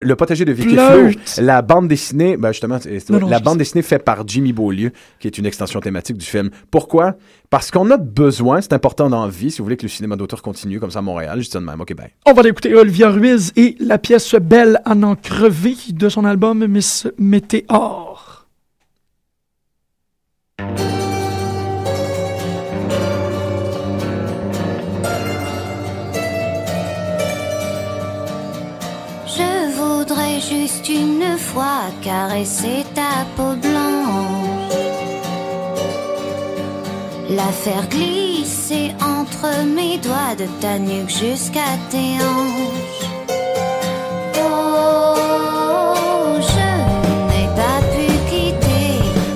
Le potager de Vicky Flo, la bande dessinée, ben justement, la bande dessinée faite par Jimmy Beaulieu, qui est une extension thématique du film. Pourquoi? Parce qu'on a besoin, c'est important dans la vie, si vous voulez que le cinéma d'auteur continue comme ça à Montréal, je dis de même, ok, ben. On va écouter Olivia Ruiz et la pièce Belle à en crevé de son album Miss Météor. Une fois caresser ta peau blanche, la faire glisser entre mes doigts de ta nuque jusqu'à tes hanches. Oh, je n'ai pas pu quitter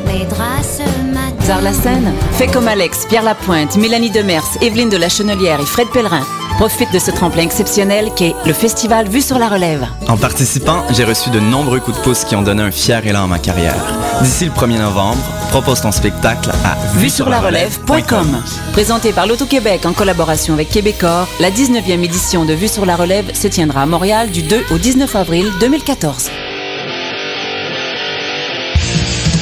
mes draps ce matin. Zar la scène, fait comme Alex, Pierre Lapointe, Mélanie Demers, Evelyne de la Chenelière et Fred Pellerin. Profite de ce tremplin exceptionnel qu'est le festival Vue sur la Relève. En participant, j'ai reçu de nombreux coups de pouce qui ont donné un fier élan à ma carrière. D'ici le 1er novembre, propose ton spectacle à vue sur la relève.com. Présenté par l'Auto-Québec en collaboration avec Québecor, la 19e édition de Vue sur la Relève se tiendra à Montréal du 2 au 19 avril 2014.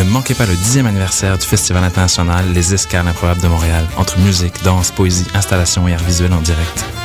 Ne manquez pas le dixième anniversaire du Festival international Les Escales improbables de Montréal, entre musique, danse, poésie, installation et art visuel en direct.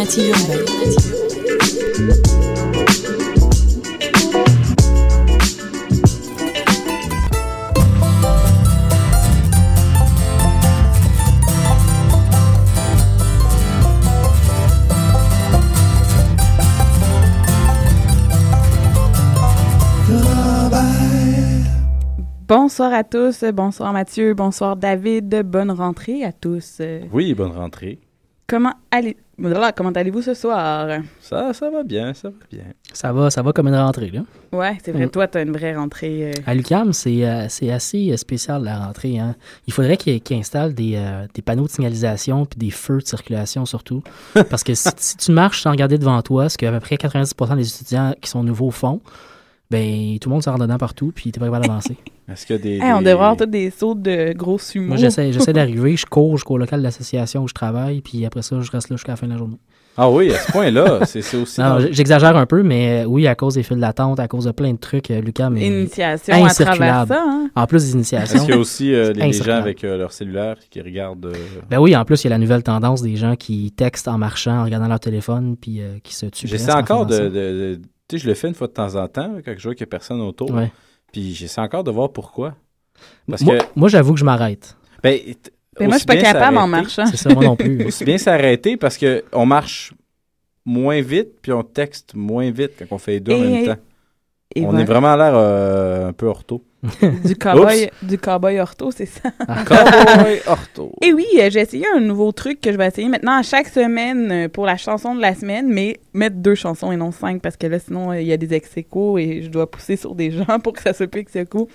urbaine. Bonsoir à tous, bonsoir Mathieu, bonsoir David, bonne rentrée à tous. Oui, bonne rentrée. Comment allez comment allez-vous ce soir? Ça ça va bien, ça va bien. Ça va, ça va comme une rentrée là. Ouais, c'est vrai, mm. toi tu as une vraie rentrée. Euh. À l'UQAM, c'est euh, assez spécial la rentrée hein. Il faudrait qu'ils installent des, euh, des, panneaux de signalisation puis des feux de circulation surtout parce que si, tu marches sans regarder devant toi, ce que à peu près 90% des étudiants qui sont nouveaux font, ben tout le monde s'en dedans partout, puis t'es pas capable d'avancer. Est-ce qu'il y a des, On devrait avoir des sauts de gros sumo. Moi, j'essaie, j'essaie d'arriver, je cours jusqu'au local de l'association où je travaille, puis après ça, je reste là jusqu'à la fin de la journée. Ah oui, à ce point-là, c'est, aussi... Non, j'exagère un peu, mais euh, oui, à cause des fils d'attente, à cause de plein de trucs, euh, Lucas, mais Initiation à travers ça, hein? En plus des initiations. Est-ce qu'il y a aussi euh, les, gens avec leur cellulaire qui regardent... Ben oui, en plus, il y a la nouvelle tendance des gens qui textent en marchant, en regardant leur téléphone, puis qui se tuent. J'essaie encore de tu sais, je le fais une fois de temps en temps, quand je vois qu'il n'y a personne autour. Puis j'essaie encore de voir pourquoi. Parce moi, que... moi j'avoue que je m'arrête. Ben, ben moi, je suis pas capable en marchant. C'est ça, moi non plus. Aussi bien s'arrêter parce qu'on marche moins vite, puis on texte moins vite quand on fait les deux en même temps. on est vraiment à l'air euh, un peu ortho. du cowboy, du cowboy ortho, c'est ça. Ah, cowboy ortho. Et oui, euh, j'ai essayé un nouveau truc que je vais essayer maintenant à chaque semaine euh, pour la chanson de la semaine, mais mettre deux chansons et non cinq parce que là, sinon, euh, il y a des ex et je dois pousser sur des gens pour que ça se pique ce coup.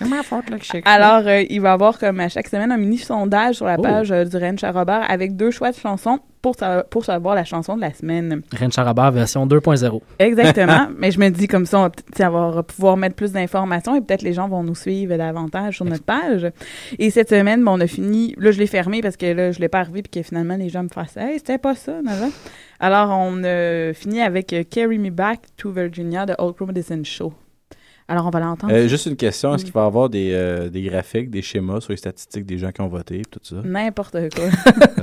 Alors, il va y avoir comme à chaque semaine un mini sondage sur la oh. page du Rennes Charrobert avec deux choix de chansons pour, pour savoir la chanson de la semaine. Rennes Charrobert version 2.0. Exactement. mais je me dis comme ça, on va pouvoir mettre plus d'informations et peut-être les gens vont nous suivre davantage sur notre page. Et cette semaine, bon, on a fini. Là, je l'ai fermé parce que là, je l'ai pas arrivé puis que finalement, les gens me fassent Hey, c'était pas ça, Nava. Alors, on a fini avec euh, Carry Me Back to Virginia de Old Crow Medicine Show. Alors, on va l'entendre. Euh, juste une question. Est-ce qu'il va y avoir des, euh, des, graphiques, des schémas sur les statistiques des gens qui ont voté tout ça? N'importe quoi.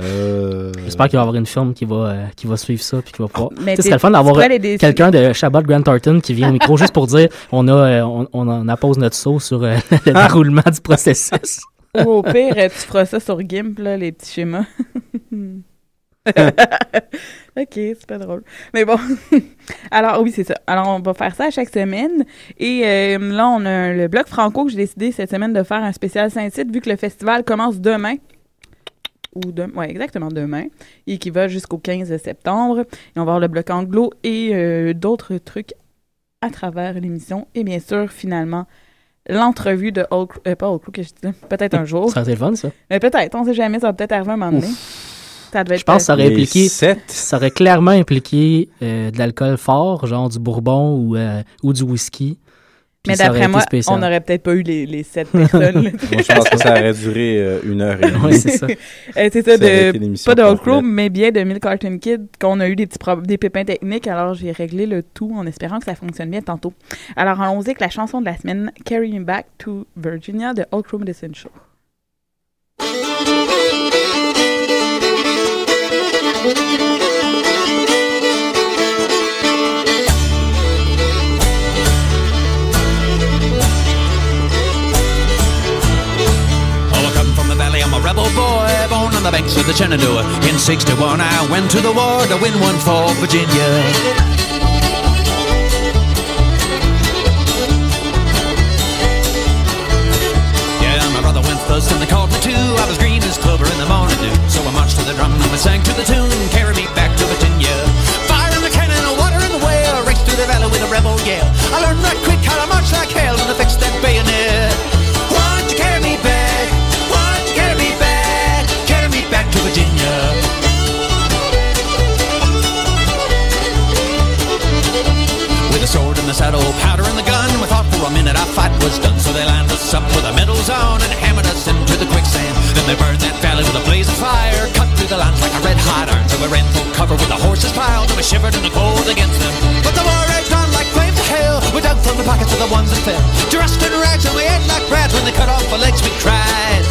euh... J'espère qu'il va y avoir une firme qui va, euh, qui va suivre ça puis qui va pouvoir... Mais c'est le fun d'avoir quelqu'un de Shabbat Grant Thornton qui vient au micro juste pour dire on, a, on, on appose notre saut sur le déroulement du processus. Ou au pire, tu feras ça sur GIMP, là, les petits schémas. ok, c'est pas drôle. Mais bon. Alors, oui, c'est ça. Alors, on va faire ça chaque semaine. Et euh, là, on a le bloc franco que j'ai décidé cette semaine de faire un spécial Saint-Tite, vu que le festival commence demain. Ou de, ouais, exactement demain. Et qui va jusqu'au 15 septembre. Et on va avoir le bloc anglo et euh, d'autres trucs à travers l'émission. Et bien sûr, finalement, l'entrevue de Hulk, euh, pas Hulk, que je dis peut-être un jour. Ça serait fun, ça. Mais peut-être, on sait jamais, ça va peut-être arriver un moment donné je pense que ça aurait impliqué. Ça aurait clairement impliqué euh, de l'alcool fort, genre du bourbon ou, euh, ou du whisky. Mais d'après moi, on n'aurait peut-être pas eu les, les sept personnes. moi, je pense que ça aurait duré euh, une heure et demie. oui, c'est ça. c'est ça, de, pas de Old Crow, mais bien de Milk Carton Kid, qu'on a eu des petits des pépins techniques. Alors, j'ai réglé le tout en espérant que ça fonctionne bien tantôt. Alors, allons-y avec la chanson de la semaine, Carry Me Back to Virginia de Old Crow Medicine on the banks of the Shenandoah. In 61, I went to the war to win one for Virginia. first and they called me too. I was green as clover in the morning dew. So I marched to the drum and we sang to the tune. Carry me back fight was done. So they lined us up with our medals on and hammered us into the quicksand. Then they burned that valley with a blaze of fire, cut through the lines like a red hot iron. So we ran full cover with the horses piled, and we shivered in the cold against them. But the war raged on like flames of hell. We dug from the pockets of the ones that fell, dressed in rags, and we ate like rats. When they cut off our legs, we cried,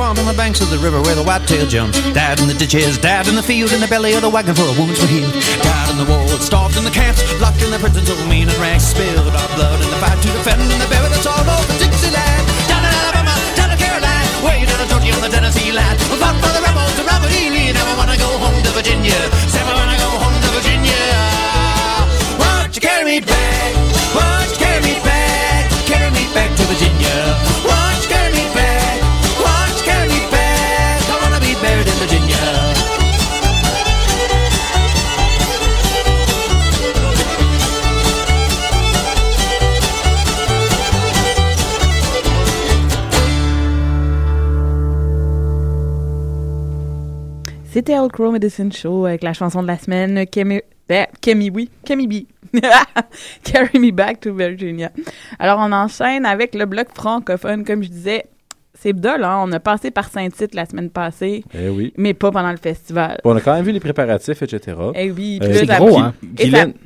swamp on the banks of the river where the whitetail jumps. Died in the ditches, died in the field, in the belly of the wagon for a wounds were healed. Died in the wars, starved in the camps, locked in the prisons of mean and rags. Spilled our blood in the fight to defend, and they us all over Dixieland. Down in Alabama, down in Carolina, way down in Georgia on the C'était Old Crow Medicine Show avec la chanson de la semaine, Kemi, Kemi oui, Kemi B. Carry Me Back to Virginia. Alors, on enchaîne avec le bloc francophone, comme je disais. C'est bdol, hein? On a passé par Saint-Tite la semaine passée, eh oui. mais pas pendant le festival. on a quand même vu les préparatifs, etc. Eh oui, euh, gros, hein?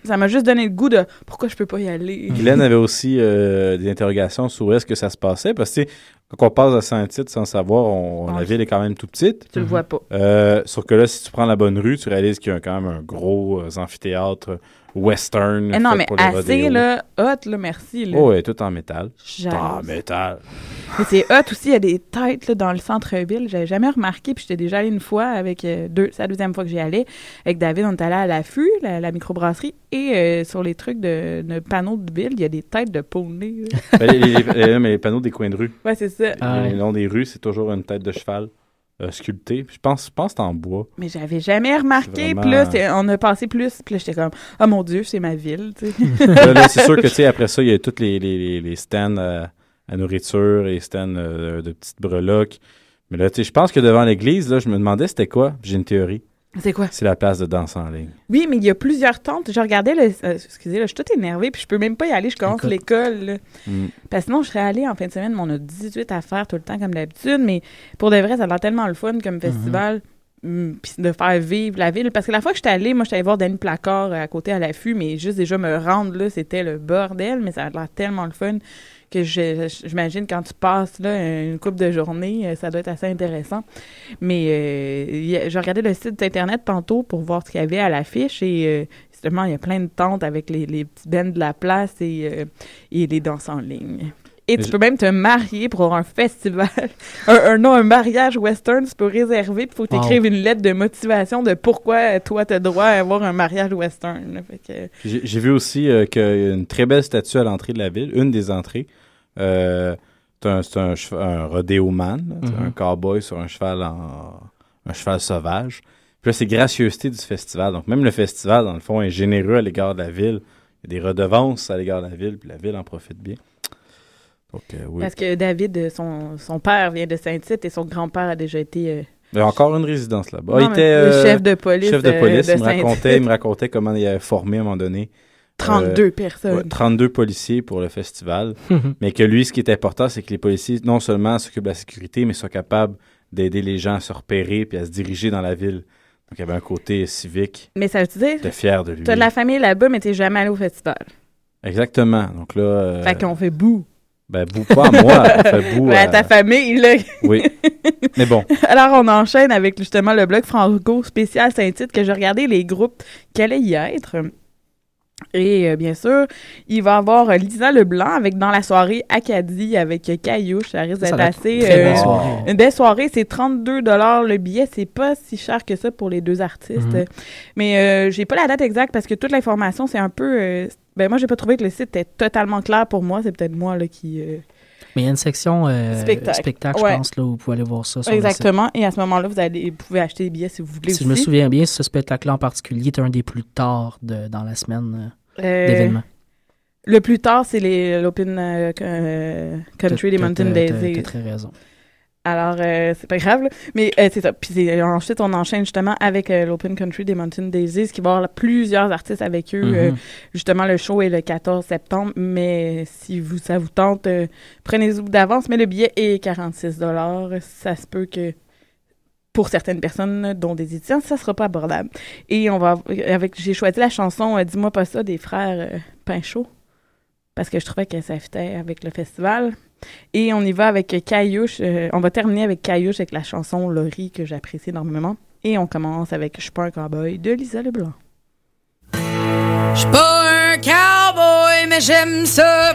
ça m'a juste donné le goût de pourquoi je peux pas y aller. Guylaine avait aussi euh, des interrogations sur où est-ce que ça se passait, parce que quand on passe à Saint-Tite sans savoir, on, la ville est quand même tout petite. Tu le vois pas. Euh, sauf que là, si tu prends la bonne rue, tu réalises qu'il y a quand même un gros euh, amphithéâtre western. Eh non, mais assez, là, hot, là, merci. Là. Oh, ouais, tout en métal. En métal. Mais c'est hot aussi, il y a des têtes là, dans le centre-ville. J'avais jamais remarqué, puis j'étais déjà allé une fois avec euh, deux, c'est la deuxième fois que j'y allais. Avec David, on est allé à l'affût, la, la microbrasserie, et euh, sur les trucs de, de, panneaux de ville, il y a des têtes de poney. Ben, les, mais les panneaux des coins de rue. Ouais, c'est ça. Ah, le long des rues, c'est toujours une tête de cheval. Euh, sculpté. Je pense, je pense que c'est en bois. Mais j'avais jamais remarqué. Puis là, on a passé plus. Puis là, j'étais comme, oh mon Dieu, c'est ma ville. c'est sûr que, tu sais, après ça, il y a tous les, les, les stands à, nourriture et stands de petites breloques. Mais là, tu sais, je pense que devant l'église, là, je me demandais c'était quoi. J'ai une théorie. C'est quoi? C'est la place de danse en ligne. Oui, mais il y a plusieurs tentes. Je regardais, le, euh, excusez, là, je suis toute énervée, puis je peux même pas y aller. Je commence l'école. Mm. Parce que sinon, je serais allée en fin de semaine, mais on a 18 à faire tout le temps, comme d'habitude. Mais pour de vrai, ça a l'air tellement le fun comme festival. Mm, puis de faire vivre la ville. Parce que la fois que j'étais allée, moi, j'étais allée voir Danny Placard à côté à l'affût, mais juste déjà me rendre là, c'était le bordel, mais ça a l'air tellement le fun que j'imagine quand tu passes là, une coupe de journée, euh, ça doit être assez intéressant. Mais euh, je regardais le site internet tantôt pour voir ce qu'il y avait à l'affiche et euh, justement, il y a plein de tentes avec les, les petits bands de la place et, et les danses en ligne. Et tu peux même te marier pour un festival. un, non, un mariage western, tu peux réserver, il faut que tu une lettre de motivation de pourquoi toi, tu as droit à avoir un mariage western. J'ai vu aussi qu'il y a une très belle statue à l'entrée de la ville, une des entrées. Euh, c'est un, un, rodéo man, un mhm. cowboy sur un cheval en, un cheval sauvage. Puis là, c'est gracieuseté du festival. Donc, même le festival, dans le fond, est généreux à l'égard de la ville. Il y a des redevances à l'égard de la ville, puis la ville en profite bien. Donc, euh, oui. Parce que David, son, son père vient de Saint-Tite et son grand-père a déjà été. Euh, il y a encore une résidence là-bas. Il était le chef de police. Chef de police. il, me racontait, il me racontait comment il avait formé à un moment donné 32 euh, personnes. 32 policiers pour le festival. mais que lui, ce qui est important, c'est que les policiers, non seulement s'occupent de la sécurité, mais soient capables d'aider les gens à se repérer puis à se diriger dans la ville. Donc, il y avait un côté civique. Mais ça veut dire. T'es fier de lui. T'as de la famille là-bas, mais t'es jamais allé au festival. Exactement. Donc là. Euh... Fait qu'on fait boue. Ben, boue pas à moi, on fait boue. à ta famille, là. oui. Mais bon. Alors, on enchaîne avec justement le blog Franco spécial Saint-Tite que j'ai regardé les groupes qui allaient y être? Et euh, bien sûr, il va y avoir euh, Lisa Leblanc avec dans la soirée Acadie avec euh, Caillouche. Ça risque d'être assez. une belle soirée. C'est 32 le billet. C'est pas si cher que ça pour les deux artistes. Mhm. Mais j'ai pas la date exacte parce que toute l'information, c'est un peu. ben moi, j'ai pas trouvé que le site était totalement clair pour moi. C'est peut-être moi là, qui. Mais il y a une section spectacle, je pense, là, où vous pouvez aller voir ça. Exactement. Et à ce moment-là, vous, allez, vous pouvez acheter des billets si vous voulez. Si je me souviens bien, ce spectacle-là en particulier est un des plus tard de, dans la semaine euh, euh, d'événements. Le plus tard, c'est l'Open euh, Country des Mountain Days. Tu as très raison. Alors, euh, c'est pas grave, là. mais euh, c'est ça. Puis ensuite, on enchaîne justement avec euh, l'Open Country des Mountain Daisies, qui va avoir plusieurs artistes avec eux. Mm-hmm. justement, le show est le 14 septembre, mais si vous, ça vous tente, prenez-vous d'avance. Mais le billet est 46 Ça se peut que pour certaines personnes, dont des étudiants, ça sera pas abordable. Et on va avec j'ai choisi la chanson Dis-moi pas ça des frères Pinchot parce que je trouvais que ça fitait avec le festival. Et on y va avec Caillouche. Euh, on va terminer avec Caillouche avec la chanson Laurie que j'apprécie énormément. Et on commence avec Je suis pas un cowboy de Lisa Leblanc. Je suis pas un cowboy, mais j'aime ça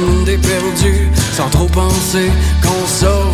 monde est perdu, sans trop penser qu'on sort.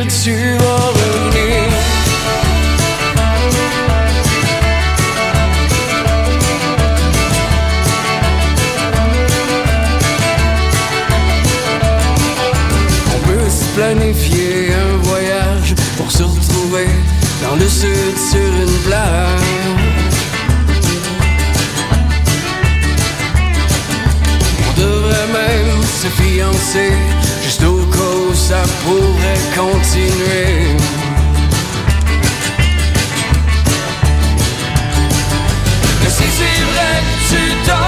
tu. On peut se planifier un voyage pour se retrouver dans le sud sur une plage. On devrait même se fiancer pourrait continuer. Mais si c'est vrai, tu t'en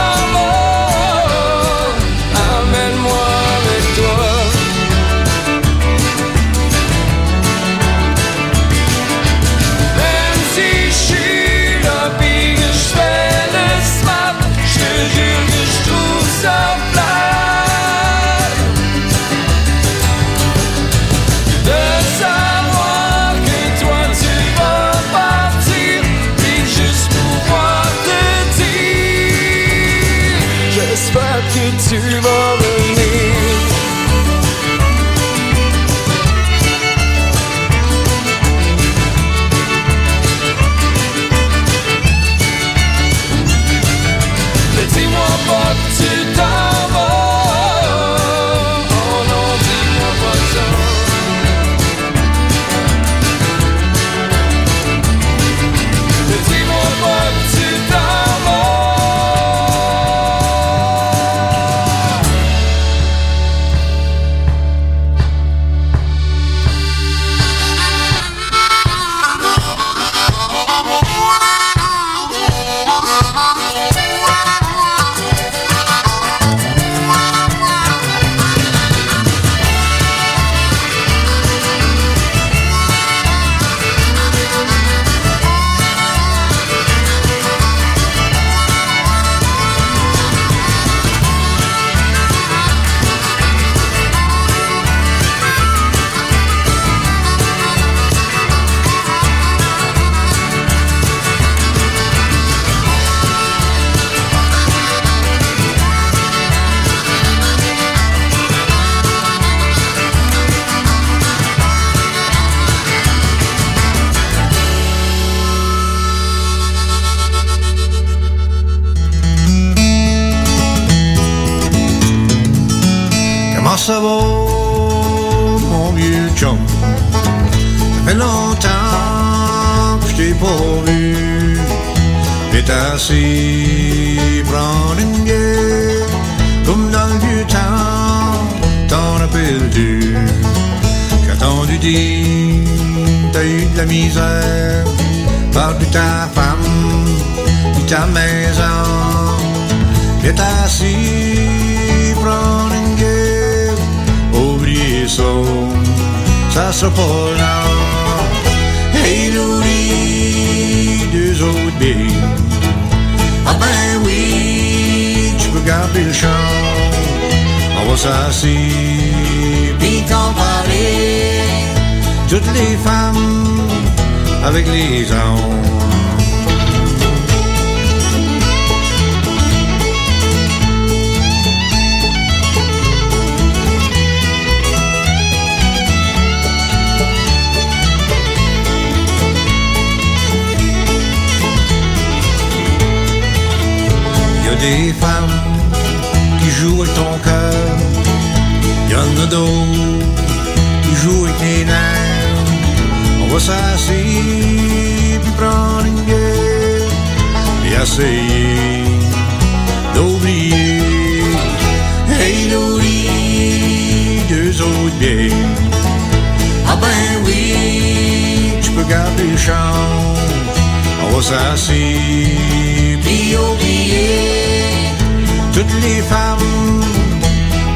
Toutes les femmes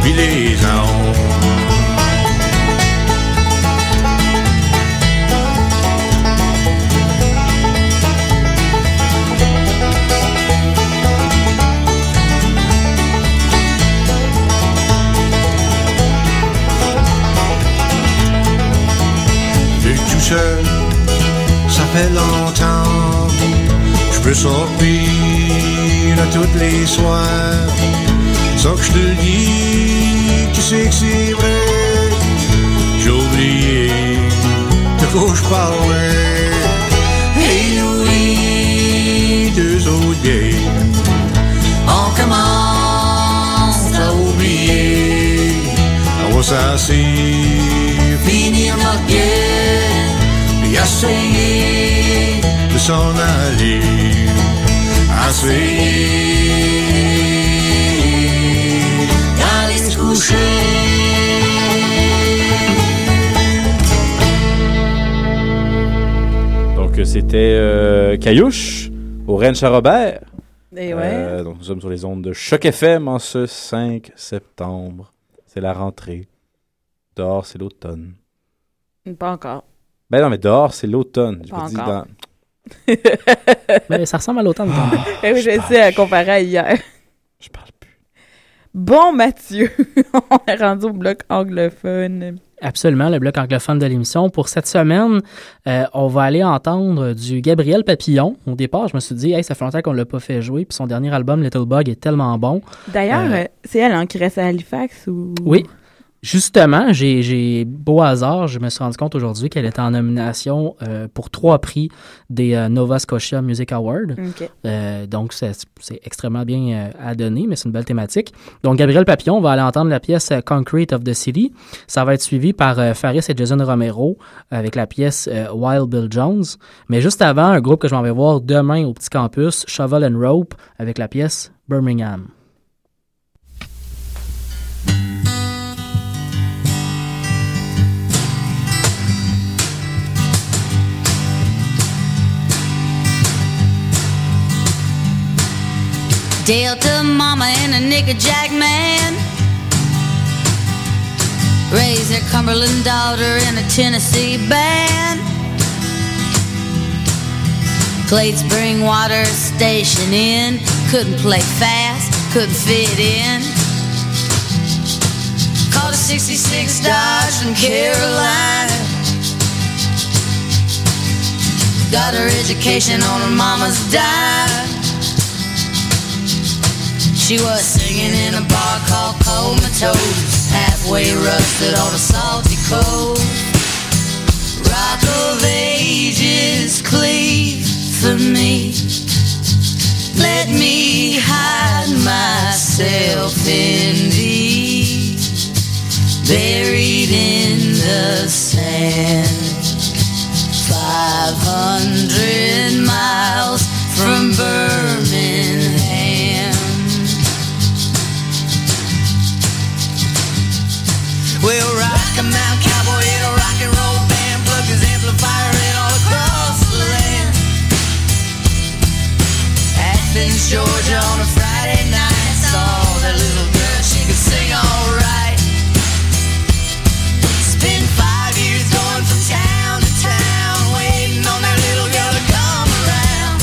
puis les hommes. Seul, ça fait longtemps. Je peux sortir à toutes les soirs. Ça que je te le tu sais que c'est vrai. J'ai oublié de quoi je parlais. Hey Louis, deux autres gays. On commence à oublier. On va s'asseoir, finir notre guerre, puis essayer de s'en aller. Essayer d'aller se Donc, euh, c'était euh, Caillouche au Ranch à Robert. Et ouais. Euh, donc, nous sommes sur les ondes de Choc FM en ce 5 septembre. C'est la rentrée. Dehors, c'est l'automne. Pas encore. Ben non, mais dehors, c'est l'automne. Dans- Mais ça ressemble à l'automne. Eh oui, je sais, à comparer à hier. Je parle plus. Bon, Mathieu, on est rendu au bloc anglophone. Absolument, le bloc anglophone de l'émission. Pour cette semaine, euh, on va aller entendre du Gabriel Papillon. Au départ, je me suis dit, hey, ça fait longtemps qu'on l'a pas fait jouer, puis son dernier album, Little Bug, est tellement bon. D'ailleurs, Euh, euh, c'est elle hein, qui reste à Halifax ou? Oui. Justement, j'ai, beau hasard, je me suis rendu compte aujourd'hui qu'elle était en nomination euh, pour trois prix des euh, Nova Scotia Music Awards. Euh, donc, c'est, extrêmement bien à donner, mais c'est une belle thématique. Donc, Gabriel Papillon, on va aller entendre la pièce Concrete of the City. Ça va être suivi par Faris et Jason Romero avec la pièce Wild Bill Jones. Mais juste avant, un groupe que je m'en vais voir demain au petit campus, Shovel and Rope, avec la pièce Birmingham. Delta mama and a Nickajack man raised their Cumberland daughter in a Tennessee band. Played spring water station in, couldn't play fast, couldn't fit in. Caught a 66 Dodge from Carolina. Got her education on her mama's dime. She was singing in a bar called Comatose, halfway rusted on a salty coast. Rock of ages cleave for me. Let me hide myself in thee, buried in the sand. Five hundred miles from Birmingham. Well, rock a mountain cowboy in a rock and roll band, plug his amplifier all across the land. Athens, Georgia on a Friday night, saw that little girl, she could sing alright. Five years going from town to town, waiting on that little girl to come around.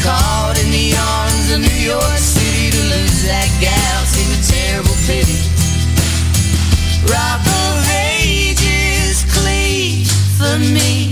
Caught in the arms of New York City to lose that gal Rock of ages cleave for me.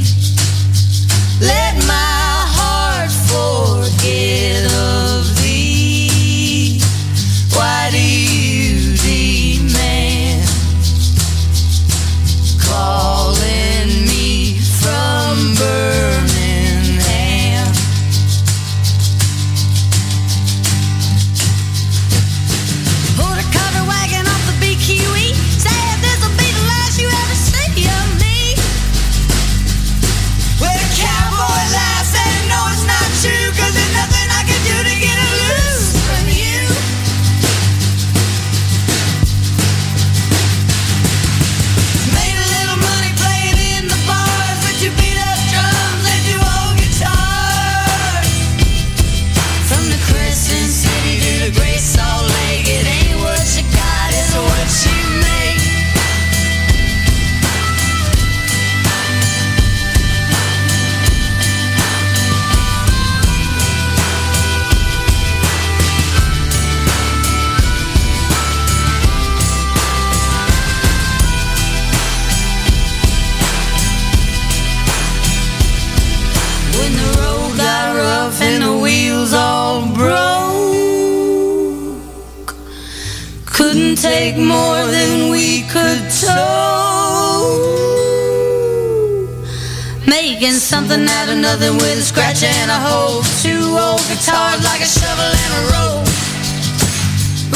Making something out of nothing with a scratch and a hole. Two old guitars like a shovel and a rope.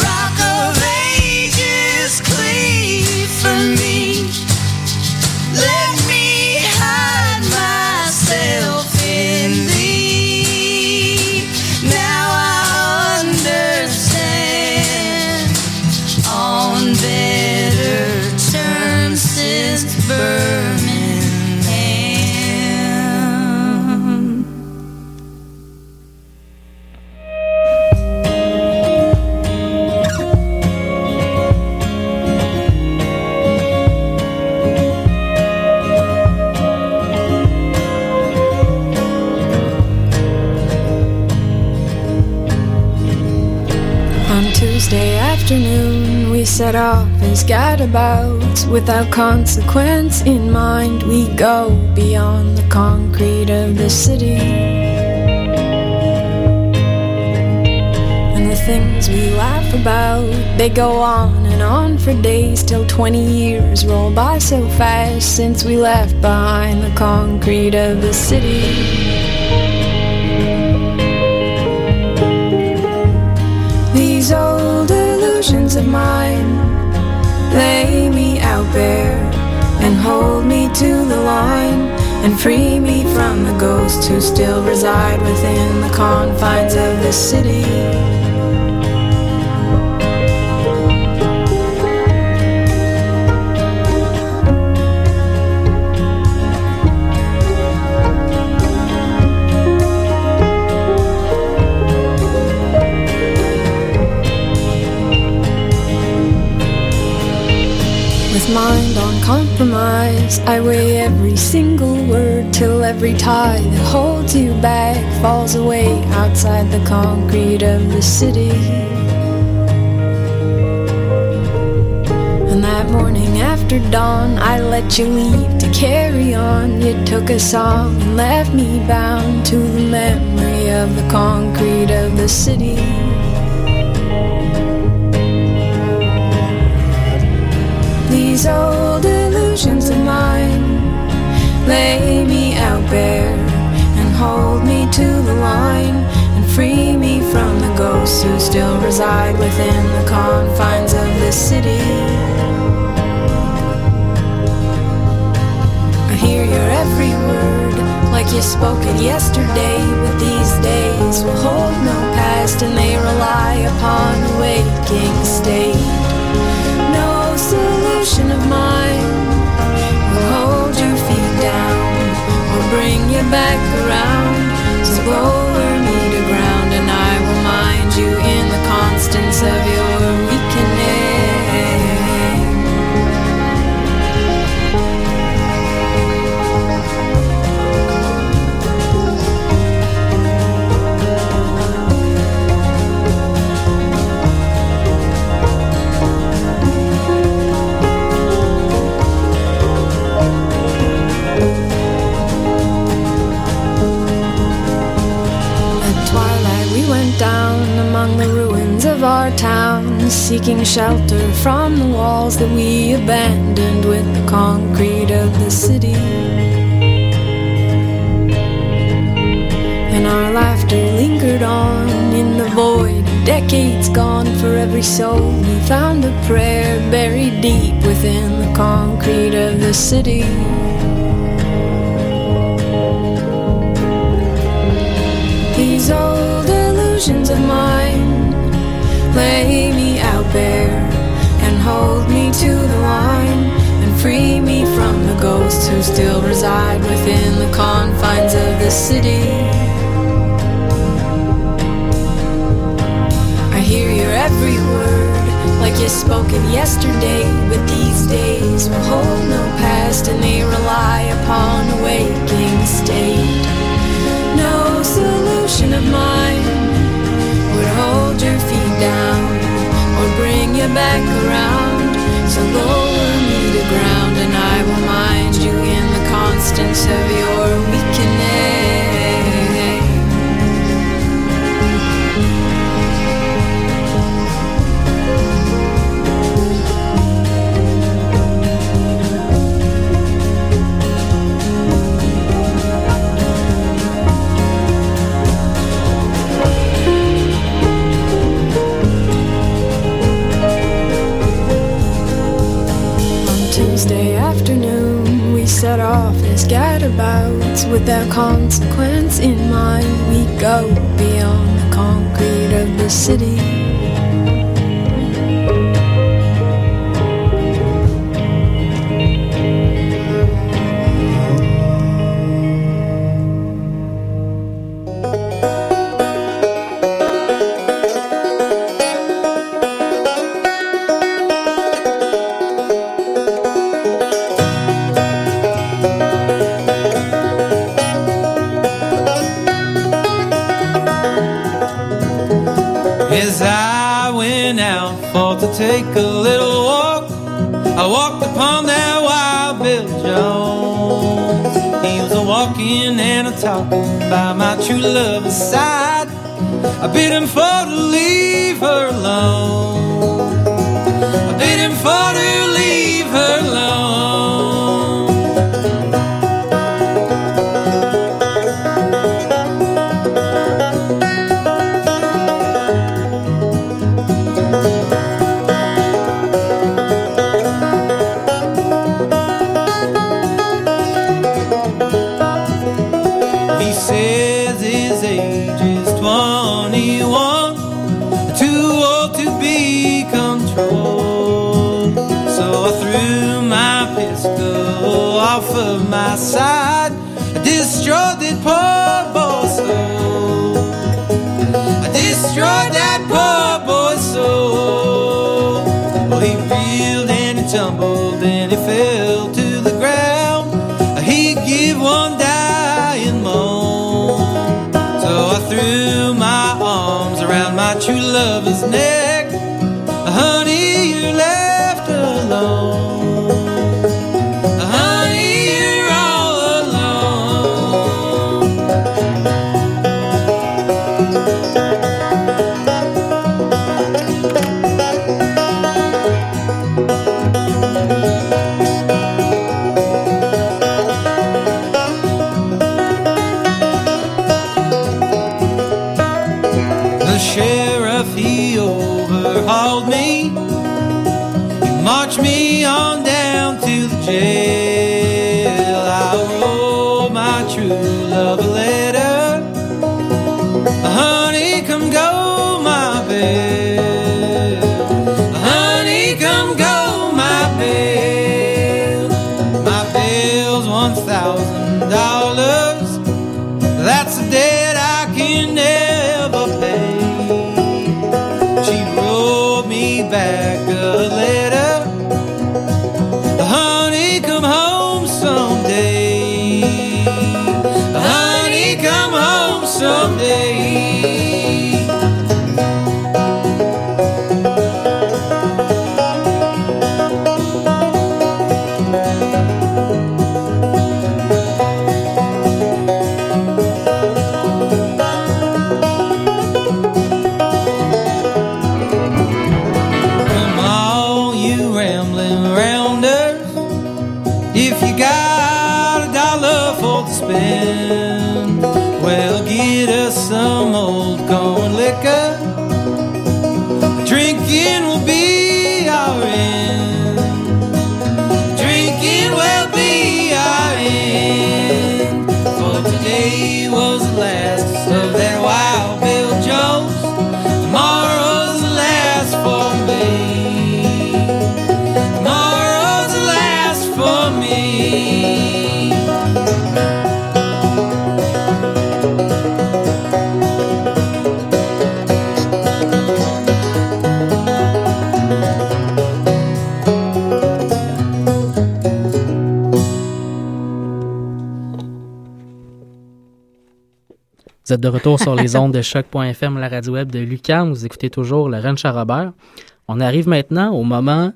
Rock of ages cleave for me. Let set off as gadabouts. Without consequence in mind, we go beyond the concrete of the city. And the things we laugh about, they go on and on for days till 20 years roll by so fast since we left behind the concrete of the city. Illusions of mine lay me out bare and hold me to the line and free me from the ghosts who still reside within the confines of the city. Mind on compromise, I weigh every single word till every tie that holds you back falls away outside the concrete of the city. And that morning after dawn, I let you leave to carry on. You took a song and left me bound to the memory of the concrete of the city. These old illusions of mine lay me out bare and hold me to the line and free me from the ghosts who still reside within the confines of the city. I hear your every word like you spoke it yesterday, but these days will hold no past and they rely upon waking state. Solution of mine will hold your feet down or bring you back around. So lower me to ground and I will mind you in the constants of your seeking shelter from the walls that we abandoned with the concrete of the city. And our laughter lingered on in the void, decades gone for every soul. We found a prayer buried deep within the concrete of the city. These old illusions of mine lay me bare and hold me to the line and free me from the ghosts who still reside within the confines of the city. I hear your every word like you spoke it yesterday, but these days will hold no past and they rely upon a waking state. No solution of mine would hold your feet down or bring you back around. So lower me to ground and I will mind you in the constants of your set off as gadabouts without consequence in mind. We go beyond the concrete of the city. Talking by my true love's side. I bid him for to leave her alone. I bid him for to leave love is never Vous êtes de retour sur les ondes de choc.fm, la radio web de Lucam. Vous écoutez toujours le Ranch à Robert. On arrive maintenant au moment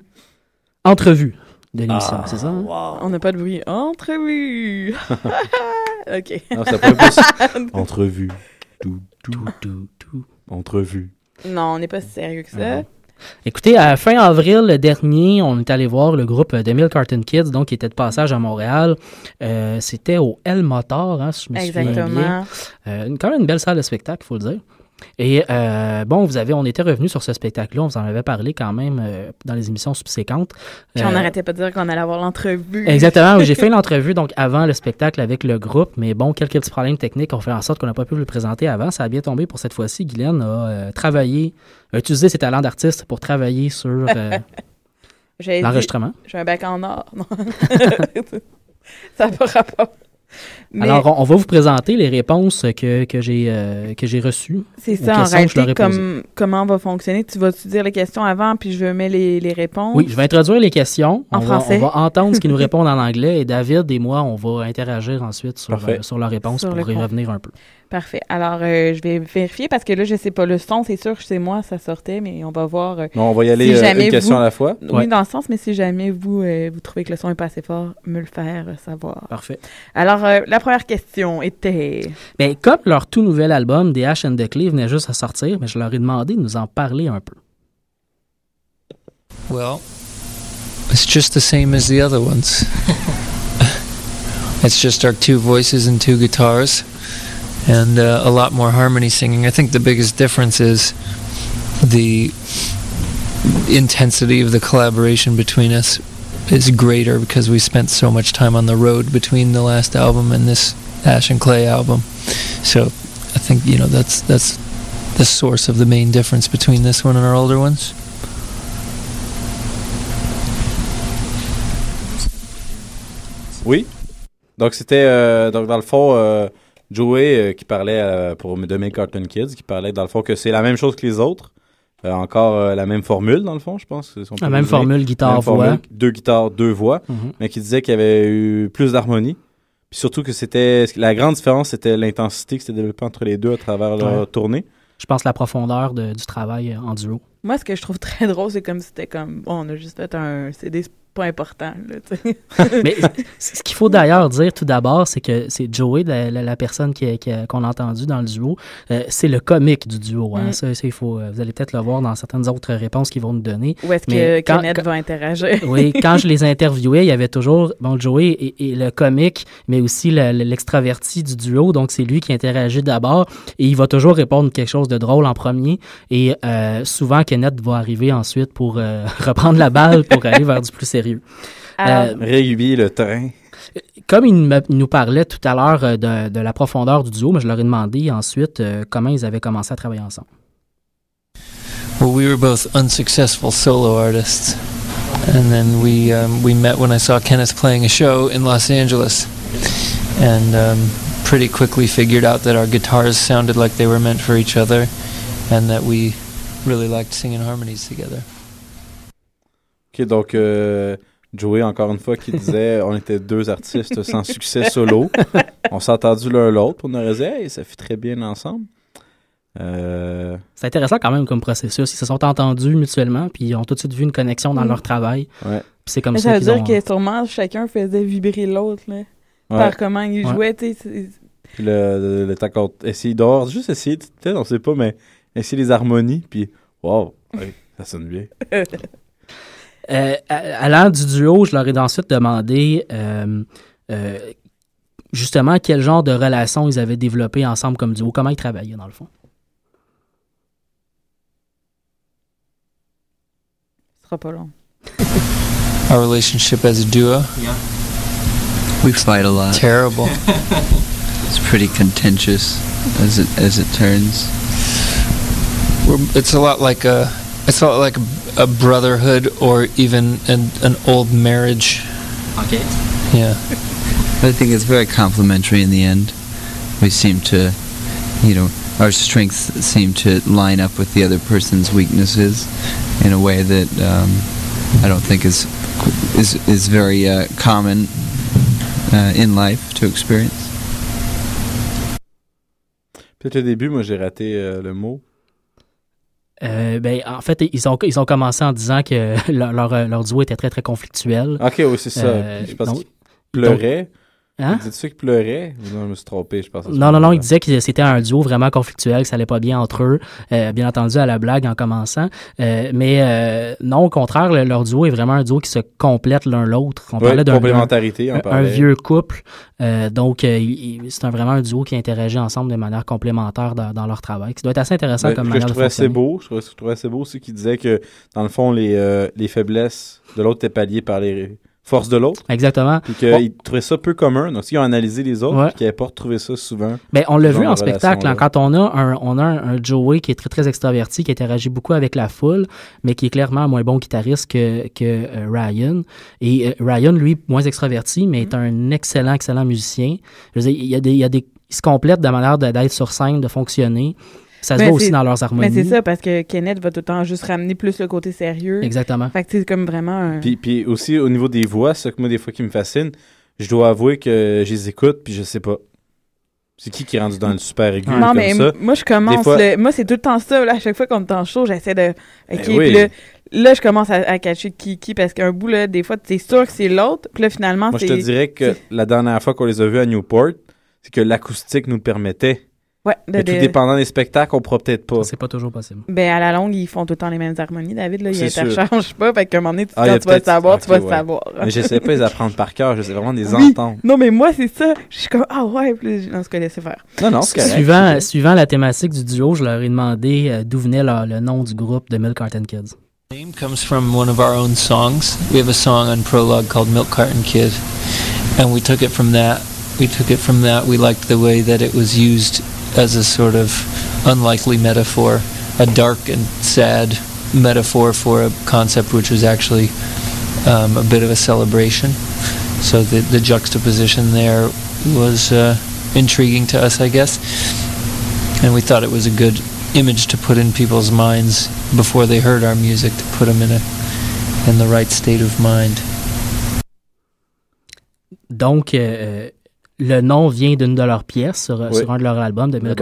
entrevue de l'émission, c'est ça? hein? On n'a pas de bruit. Entrevue! OK. Non, ça pourrait plus. Entrevue. Tout, tout, tout, tout. Entrevue. Non, on n'est pas si sérieux que ça. Écoutez, à fin avril dernier, on est allé voir le groupe de Mill Carton Kids, donc qui était de passage à Montréal. Euh, C'était au El Motor, hein, si je me souviens bien. Euh, quand même une belle salle de spectacle, il faut le dire. Et euh, bon, vous avez, on était revenu sur ce spectacle-là, on vous en avait parlé quand même euh, dans les émissions subséquentes. Puis on Euh, n'arrêtait pas de dire qu'on allait avoir l'entrevue. Exactement. J'ai fait l'entrevue donc avant le spectacle avec le groupe, mais bon, quelques petits problèmes techniques ont fait en sorte qu'on n'a pas pu le présenter avant. Ça a bien tombé pour cette fois-ci. Guylaine a travaillé, a utilisé ses talents d'artiste pour travailler sur l'enregistrement. J'ai un bac en or. Non? ça n'a pas rapport. Mais Alors, on, on va vous présenter les réponses que, que j'ai euh, que j'ai reçues. c'est ça, en réalité, comme, comment on va fonctionner. Tu vas-tu dire les questions avant, puis je mets les, les réponses? Oui, je vais introduire les questions. En on va, français. on va entendre ce qu'ils nous répondent en anglais et David et moi, on va interagir ensuite sur, euh, sur leurs réponses Sur pour y revenir un peu. Parfait. Alors, euh, je vais vérifier parce que là, je sais pas le son. C'est sûr que c'est moi, ça sortait, mais on va voir. euh, Non, on va y aller, si euh, jamais une question vous- à la fois. Oui, Ouais. dans le sens, mais si jamais vous, euh, vous trouvez que le son est pas assez fort, me le faire savoir. Parfait. Alors, euh, la première question était? Ben, comme leur tout nouvel album, The Ash and the Clay, venait juste à sortir, mais je leur ai demandé de nous en parler un peu. Well, it's just the same as the other ones. it's just our two voices and two guitars, and uh, a lot more harmony singing. I think the biggest difference is the intensity of the collaboration between us is greater because we spent so much time on the road between the last album and this Ash and Clay album. So I think you know that's that's the source of the main difference between this one and our older ones. Oui. Donc, c'était, euh, donc dans le fond, euh, Joey euh, qui parlait euh, pour mes Cartoon Kids, qui parlait dans le fond que c'est la même chose que les autres. Euh, encore euh, la même formule, dans le fond, je pense. si La même formule, guitare, Même formule, voix. Deux guitares, deux voix. Mhm. Mais qui disait qu'il y avait eu plus d'harmonie. Puis surtout que c'était. La grande différence, c'était l'intensité qui s'était développée entre les deux à travers leur Ouais. tournée. Je pense la profondeur de- du travail euh, en duo. Moi, ce que je trouve très drôle, c'est comme si c'était comme. Bon, on a juste fait un CD, c'est pas important, là. Mais ce qu'il faut d'ailleurs dire tout d'abord, c'est que c'est Joey, la, la- la personne qui- qui- qu'on a entendue dans le duo, euh, c'est le comique du duo. hein. Mm. Ça, ça, il faut, euh, vous allez peut-être le voir dans certaines autres réponses qu'ils vont nous donner. Où est-ce que quand- Kenneth quand- va interagir? oui, quand je les interviewais, il y avait toujours, bon, Joey est le comique, mais aussi le- le- l'extraverti du duo. Donc, c'est lui qui interagit d'abord et il va toujours répondre quelque chose de drôle en premier. Et euh, souvent, Kenneth va arriver ensuite pour euh, reprendre la balle pour aller vers du plus sérieux. Euh, Régulier le terrain. comme il, me- il nous parlait tout à l'heure euh, de, de la profondeur du duo, mais je leur ai demandé ensuite euh, comment ils avaient commencé à travailler ensemble. Well, we were both unsuccessful solo artists, and then we um, we met when I saw Kenneth playing a show in Los Angeles, and um, pretty quickly figured out that our guitars sounded like they were meant for each other, and that we really liked singing harmonies together. Ok, donc euh, Joey, encore une fois, qui disait on était deux artistes sans succès solo. On s'est entendus l'un l'autre. On aurait dit, hey, ça fait très bien ensemble. Euh, C'est intéressant quand même comme processus. Ils se sont entendus mutuellement, puis ils ont tout de suite vu une connexion dans Mm. leur travail. Ouais. Puis c'est comme Mais ça ça veut dire ont... que sûrement chacun faisait vibrer l'autre. Ouais. Par comment il Ouais. jouait, puis le, le, le tac- essayer dehors, juste essayer, peut-être, on sait pas, mais essayer les harmonies, puis wow, hey, ça sonne bien. Euh, à- allant du duo, je leur ai ensuite demandé euh, euh, justement quel genre de relation ils avaient développé ensemble comme duo, comment ils travaillaient dans le fond. Ce sera pas long. Our relationship as a duo? We fight a lot. Terrible. It's pretty contentious as it as it turns. We're, it's a lot like a it's a lot like a, a brotherhood or even an, an old marriage. Okay. Yeah. I think it's very complementary in the end. We seem to, you know, our strengths seem to line up with the other person's weaknesses in a way that um, I don't think is is is very uh, common uh, in life to experience. Peut-être au début, moi, j'ai raté euh, le mot. Euh, ben, en fait, ils ont, ils ont commencé en disant que leur, leur, leur duo était très, très conflictuel. Ok, oui, c'est ça. Euh, je pense donc- qu'il pleurait. Hein? Vous tu qu'il pleurait? Non, je me suis trompé, je pense. Non, non, non, il disait que c'était un duo vraiment conflictuel, que ça allait pas bien entre eux, euh, bien entendu à la blague en commençant. Euh, mais euh, non, au contraire, le- leur duo est vraiment un duo qui se complète l'un l'autre. On Ouais, parlait d'un complémentarité, on un- vieux couple. Donc, il- il- c'est vraiment un duo qui interagit ensemble de manière complémentaire dans, dans leur travail. Ça doit être assez intéressant Ben, comme manière je de trouvais assez fonctionner. beau. Je trouvais, je trouvais assez beau aussi qu'il disait que, dans le fond, les, les faiblesses de l'autre étaient palliées par les forces de l'autre. Exactement. Puis qu'il trouvait ça peu commun. Donc, ils ont analysé les autres, Ouais. puis qu'ils n'avaient pas retrouvé ça souvent. Ben, on l'a vu en spectacle, hein, quand on a un, on a un, un Joey qui est très, très extraverti, qui interagit beaucoup avec la foule, mais qui est clairement un moins bon guitariste que, que euh, Ryan. Et euh, Ryan, lui, moins extraverti, mais est un excellent, excellent musicien. Je veux dire, il y a des, il y a des, ils se complètent de manière d'être sur scène, de fonctionner. Ça se Mais voit aussi dans leurs harmonies. Mais c'est ça, parce que Kenneth va tout le temps juste ramener plus le côté sérieux. Exactement. Fait que c'est comme vraiment un... Puis, puis aussi, au niveau des voix, c'est ça que moi, des fois, qui me fascine. Je dois avouer que je les écoute, puis je sais pas. C'est qui qui est rendu dans le super aigu Non, comme mais ça? moi, je commence. Des fois- le- Moi, c'est tout le temps ça. Là, à chaque fois qu'on est en show, j'essaie de. OK, Ben oui. puis là, là, je commence à, à catcher qui qui parce qu'un bout, là, des fois, t'es sûr que c'est l'autre. Puis là, finalement, Moi, je te dirais que la dernière fois qu'on les a vus à Newport, c'est que l'acoustique nous le permettait. Ouais, de- Mais tout de- dépendant des spectacles, on pourra peut-être pas. C'est pas toujours possible. Ben, à la longue, ils font tout le temps les mêmes harmonies, David. Là, ils C'est sûr. interchangent pas. Fait qu'à un moment donné, tu, Ah, quand tu vas le savoir, tu ok, vas le ouais. savoir. Mais j'essaie pas de les apprendre par cœur, j'essaie vraiment de les Oui. entendre. Non, mais moi, c'est ça. Je suis comme, ah ouais, là, je- ce que laisser faire. Non, non, c'est correct. Suivant, suivant la thématique du duo, je leur ai demandé euh, d'où venait leur- le nom du groupe de Milk Carton Kids. name comes from one of our own songs. We have a song on Prologue called Milk Carton Kid, and we took it from that. We took it from that. We liked the way that it was used as a sort of unlikely metaphor, a dark and sad metaphor for a concept which was actually um, a bit of a celebration. So the, the juxtaposition there was uh, intriguing to us, I guess. And we thought it was a good image to put in people's minds before they heard our music to put them in a in the right state of mind. Donc, euh, le nom vient d'une de leurs pièces sur, Oui. sur un de leurs albums de Milk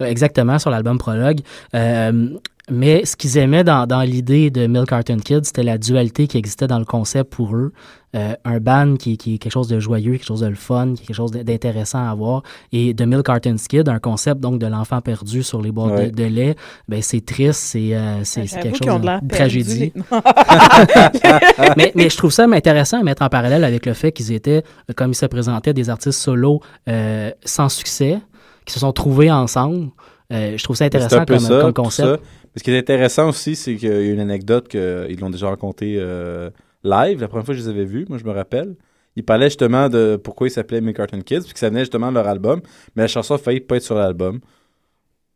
exactement, sur l'album Prologue. Euh, mais ce qu'ils aimaient dans, dans l'idée de Milk Carton Kids, c'était la dualité qui existait dans le concept pour eux. Euh, un band qui, qui est quelque chose de joyeux, quelque chose de le fun, qui est quelque chose d'intéressant à voir. Et de Milk Carton Kids, un concept donc de l'enfant perdu sur les Ouais. de, de lait, ben c'est triste, c'est euh, J'avoue quelque chose de tragédie. mais, mais je trouve ça intéressant à mettre en parallèle avec le fait qu'ils étaient, comme ils se présentaient, des artistes solos euh, sans succès, qui se sont trouvés ensemble. Euh, je trouve ça intéressant comme, ça, comme tout concept. ça. Mais ce qui est intéressant aussi, c'est qu'il y a une anecdote qu'ils l'ont déjà racontée euh, live. La première fois que je les avais vus, moi je me rappelle. Ils parlaient justement de pourquoi ils s'appelaient Milk Carton Kids, puis que ça venait justement de leur album. Mais la chanson a failli pas être sur l'album.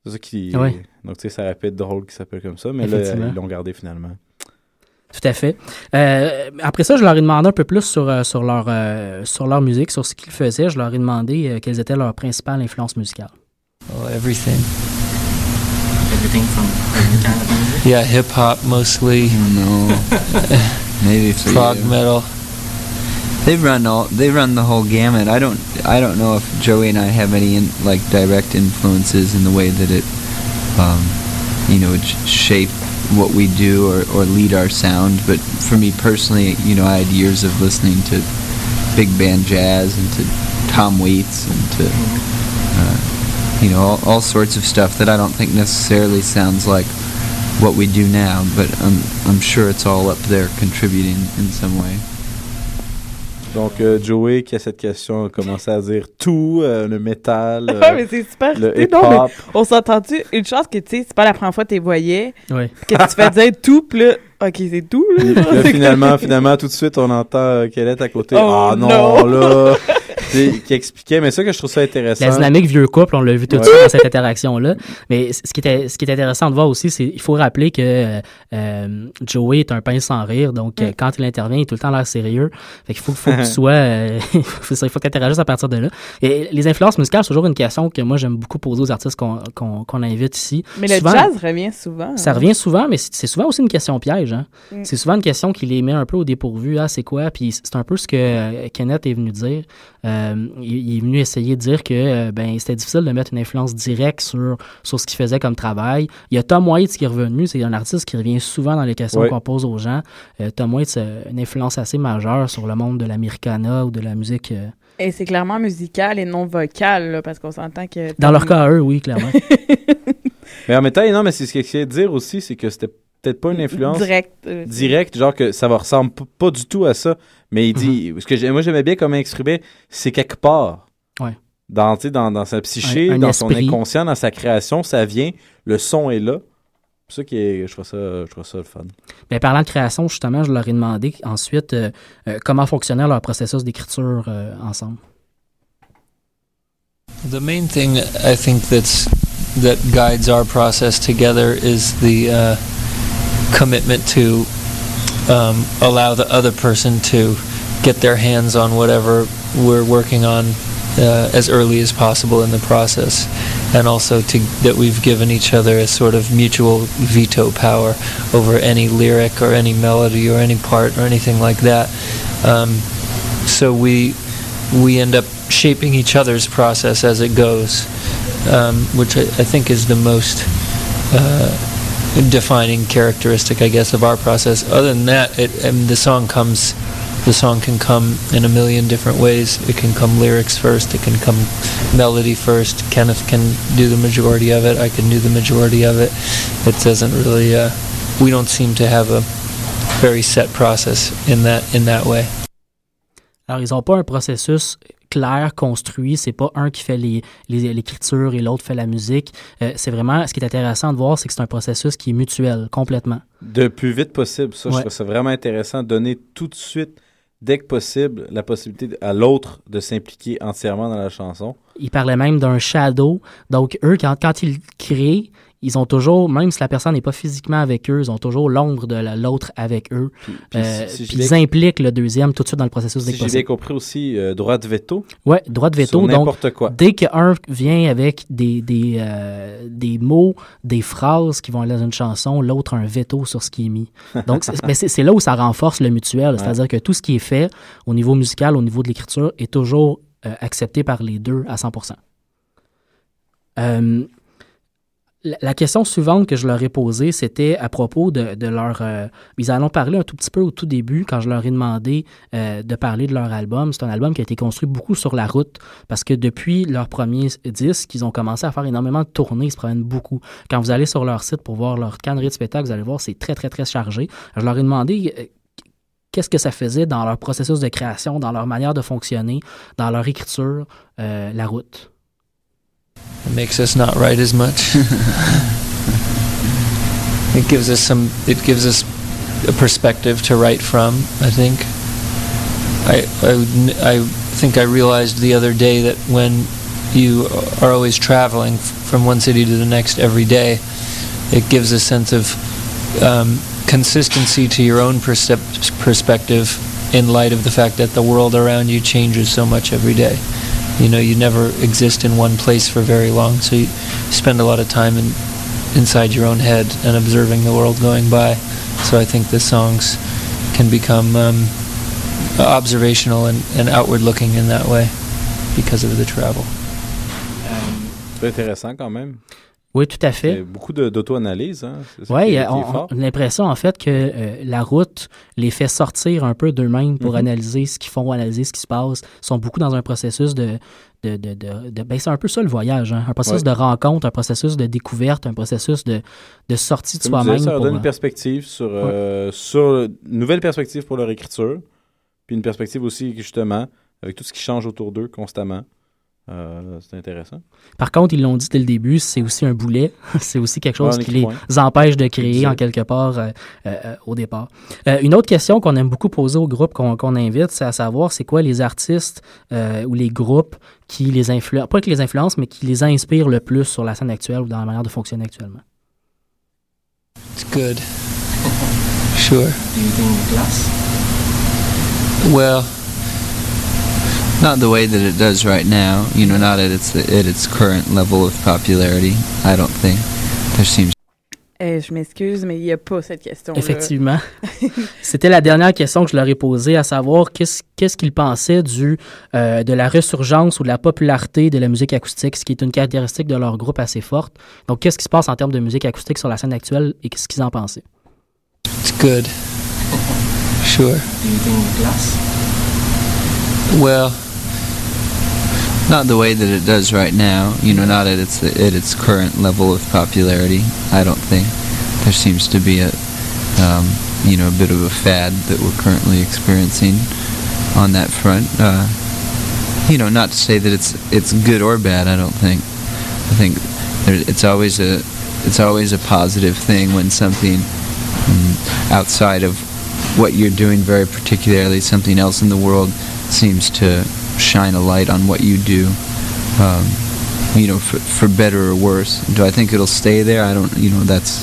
C'est ça qui. Ouais. Donc tu sais, ça aurait pu être drôle qu'il s'appelle comme ça, mais là, ils l'ont gardé finalement. Tout à fait. Euh, après ça, je leur ai demandé un peu plus sur, sur, leur, euh, sur leur musique, sur ce qu'ils faisaient. Je leur ai demandé euh, quelles étaient leurs principales influences musicales. Oh, everything. Everything from Yeah, hip hop mostly. No, maybe for prog you. metal. They run all. They run the whole gamut. I don't. I don't know if Joey and I have any in, like direct influences in the way that it, um, you know, would sh- shape what we do or, or lead our sound. But for me personally, you know, I had years of listening to big band jazz and to Tom Waits and to, uh, you know, all, all sorts of stuff that I don't think necessarily sounds like what we do now. But I'm I'm sure it's all up there contributing in some way. Donc euh, Joey qui a cette question a commencé à dire tout, euh, le métal, euh, Ouais, mais c'est super. le non, mais on s'entend-tu? Une chance que, tu sais, c'est pas la première fois que tu les voyais. Ouais. Que tu fais dire tout, puis là, OK, c'est tout, là. Là, finalement, finalement, tout de suite, on entend euh, Kellette à côté. Oh, ah non, non. là! Sais, qui expliquait, mais ça que je trouve ça intéressant. La dynamique vieux couple, on l'a vu tout de Ouais. suite dans cette interaction-là. Mais ce qui, était, ce qui est intéressant de voir aussi, c'est il faut rappeler que euh, euh, Joey est un pince sans rire. Donc, euh, quand il intervient, il est tout le temps l'air sérieux. Fait qu'il faut, faut que tu sois... euh, il faut faut que tu interagisses à partir de là. Et les influences musicales, c'est toujours une question que moi, j'aime beaucoup poser aux artistes qu'on qu'on- qu'on invite ici. Mais le jazz revient souvent. ça hein. revient souvent, mais c'est souvent aussi une question piège. Hein? Mm. C'est souvent une question qui les met un peu au dépourvu. Ah, c'est quoi? Puis c'est un peu ce que Kenneth est venu dire. Euh, il, il est venu essayer de dire que euh, ben, c'était difficile de mettre une influence directe sur, sur ce qu'il faisait comme travail. Il y a Tom Waits qui est revenu. C'est un artiste qui revient souvent dans les questions Ouais. qu'on pose aux gens. Euh, Tom Waits a une influence assez majeure sur le monde de l'Americana ou de la musique. euh, Et c'est clairement musical et non vocal, là, parce qu'on s'entend que... Dans leur cas, eux, oui, clairement. Mais en même temps, non, mais c'est ce qu'il essayait de dire aussi, c'est que c'était peut-être pas une influence euh, directe, genre que ça va ressemble pas du tout à ça. Mais il dit, Mhm. ce que moi j'aimais bien comment il exprimait, c'est quelque part. Ouais. Dans, tu sais, dans, dans sa psyché, Un- un dans son inconscient, dans sa création, ça vient, le son est là. C'est ça qui est, je trouve ça, je trouve ça le fun. Ben, parlant de création, justement, je leur ai demandé ensuite euh, euh, comment fonctionnait leur processus d'écriture euh, ensemble. The main thing I think that's that guides our process together is the uh, commitment to um, allow the other person to get their hands on whatever we're working on uh, as early as possible in the process, and also to that we've given each other a sort of mutual veto power over any lyric or any melody or any part or anything like that. Um, so we we end up shaping each other's process as it goes, um, which I, I think is the most uh, defining characteristic, I guess, of our process. Other than that, it, mean, the song comes. The song can come in a million different ways. It can come lyrics first. It can come melody first. Kenneth can do the majority of it. I can do the majority of it. It doesn't really. Uh, we don't seem to have a very set process in that in that way. Alors, ils n'ont pas un processus clair, construit. C'est pas un qui fait les- les- l'écriture et l'autre fait la musique. Euh, c'est vraiment, ce qui est intéressant de voir, c'est que c'est un processus qui est mutuel, complètement. De plus vite possible, ça, je trouve ça vraiment intéressant. Donner tout de suite, dès que possible, la possibilité à l'autre de s'impliquer entièrement dans la chanson. Ils parlaient même d'un shadow. Donc, eux, quand, quand ils créent, ils ont toujours, même si la personne n'est pas physiquement avec eux, ils ont toujours l'ombre de la- l'autre avec eux. puis Euh, si- si puis j'ai ils impliquent le deuxième tout de suite dans le processus Si j'ai bien compris aussi, euh, droit de veto. Ouais, droit de veto. N'importe quoi. dès qu'un vient avec des, des, euh, des mots, des phrases qui vont aller dans une chanson, l'autre a un veto sur ce qui est mis. Donc, c'est- là où ça renforce le mutuel. C'est-à-dire que tout ce qui est fait au niveau musical, au niveau de l'écriture, est toujours accepté par les deux à 100 Euh, la, question suivante que je leur ai posée, c'était à propos de, leur... euh, ils en ont parlé un tout petit peu au tout début quand je leur ai demandé euh, de parler de leur album. C'est un album qui a été construit beaucoup sur la route parce que depuis leur premier disque, ils ont commencé à faire énormément de tournées, ils se promènent beaucoup. Quand vous allez sur leur site pour voir leur calendrier de spectacle, vous allez voir, c'est très, très, très chargé. Je leur ai demandé... euh, Qu'est-ce que ça faisait dans leur processus de création, dans leur manière de fonctionner, dans leur écriture, la route? It makes us not write as much. it gives us some. It gives us a perspective to write from. I think. I I, I think I realized the other day that when you are always traveling f- from one city to the next every day, it gives a sense of um, consistency to your own percep- perspective in light of the fact that the world around you changes so much every day. You know, you never exist in one place for very long, so you spend a lot of time in, inside your own head and observing the world going by. So I think the songs can become um, observational and, and outward looking in that way because of the travel. C'est intéressant quand même. Oui, tout à fait. Beaucoup d'auto-analyse. Hein? Oui, euh, on, a l'impression en fait que euh, la route les fait sortir un peu d'eux-mêmes pour Mhm. analyser ce qu'ils font, analyser ce qui se passe. Ils sont beaucoup dans un processus de. de, de, de- ben, c'est un peu ça le voyage, hein. un processus Ouais. de rencontre, un processus de découverte, un processus de, de sortie de soi-même. ça leur donne euh, une perspective sur, euh, sur une nouvelle perspective pour leur écriture, puis une perspective aussi justement avec tout ce qui change autour d'eux constamment. Euh, c'est intéressant. Par contre, ils l'ont dit dès le début, c'est aussi un boulet. c'est aussi quelque chose qui les empêche de créer en quelque part euh, euh, au départ. Euh, une autre question qu'on aime beaucoup poser au groupe qu'on invite, c'est à savoir c'est quoi les artistes euh, ou les groupes qui les influencent, pas qui les influencent, mais qui les inspirent le plus sur la scène actuelle ou dans la manière de fonctionner actuellement? It's good. Sure. Do you think glass? Well, Not the way that it does right now, you know, not at its at its current level of popularity. I don't think there seems. Eh, je m'excuse, mais il n'y a pas cette question Effectivement. C'était la dernière question que je leur ai posée, à savoir qu'est-ce qu'est-ce qu'ils pensaient du, euh, de la ressurgence ou de la popularité de la musique acoustique, ce qui est une caractéristique de leur groupe assez forte. Donc, qu'est-ce qui se passe en termes de musique acoustique sur la scène actuelle et qu'est-ce qu'ils en pensaient? it's good. Sure. Do you think glass? Well, Not the way that it does right now. You know, not at its at its current level of popularity. I don't think there seems to be a, um, you know, a bit of a fad that we're currently experiencing on that front. Uh, you know, not to say that it's it's good or bad. I don't think. I think there, it's always a it's always a positive thing when something mm, outside of what you're doing very particularly, something else in the world seems to shine a light on what you do. Um, you know, for, for better or worse. Do I think it'll stay there? I don't. You know, that's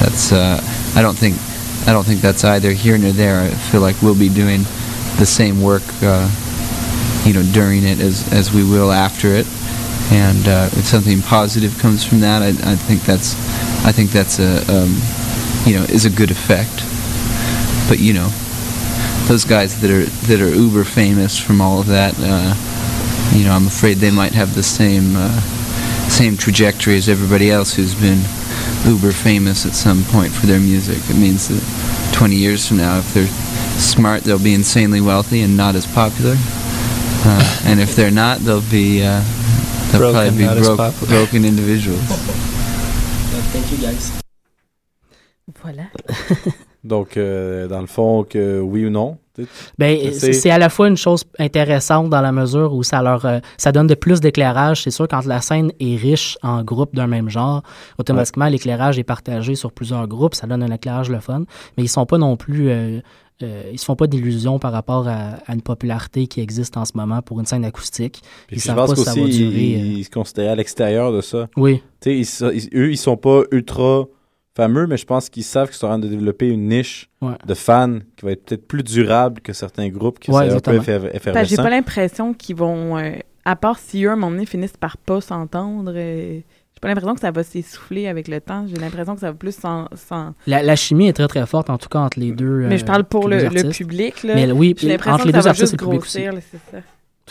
that's. Uh, I don't think. I don't think that's either here nor there. I feel like we'll be doing the same work. Uh, you know, during it as as we will after it. And uh, if something positive comes from that, I, I think that's. I think that's a. Um, you know, is a good effect. But you know, those guys that are that are uber famous from all of that, uh, you know, I'm afraid they might have the same uh, same trajectory as everybody else who's been uber famous at some point for their music. It means that 20 years from now, if they're smart, they'll be insanely wealthy and not as popular. Uh, and if they're not, they'll be uh, they'll Broken, probably be broke, broken individuals. Thank you guys. Voilà. Donc, euh, dans le fond, que oui ou non? Ben, c'est à la fois une chose intéressante dans la mesure où ça leur euh, ça donne de plus d'éclairage. C'est sûr, quand la scène est riche en groupes d'un même genre, automatiquement, l'éclairage est partagé sur plusieurs groupes. Ça donne un éclairage le fun. Mais ils sont pas non plus. euh, euh, ils se font pas d'illusions par rapport à, à une popularité qui existe en ce moment pour une scène acoustique. Puis ils savent pas si ça va durer. ils se considéraient à l'extérieur de ça. Oui. Ils ils- eux, ils sont pas ultra fameux, mais je pense qu'ils savent qu'ils sont en train de développer une niche Ouais. de fans qui va être peut-être plus durable que certains groupes qui Ouais, sont un peu exactement. effer- Parce que J'ai effervescents. pas l'impression qu'ils vont. euh, à part si eux, à un moment donné, finissent par pas s'entendre. euh, j'ai pas l'impression que ça va s'essouffler avec le temps. J'ai l'impression que ça va plus s'en. s'en- La, la chimie est très très forte en tout cas entre les deux. Mais je parle pour les le, le public. Là. Mais oui, J'ai l'impression entre que les ça deux va artistes, le public aussi. là, c'est ça.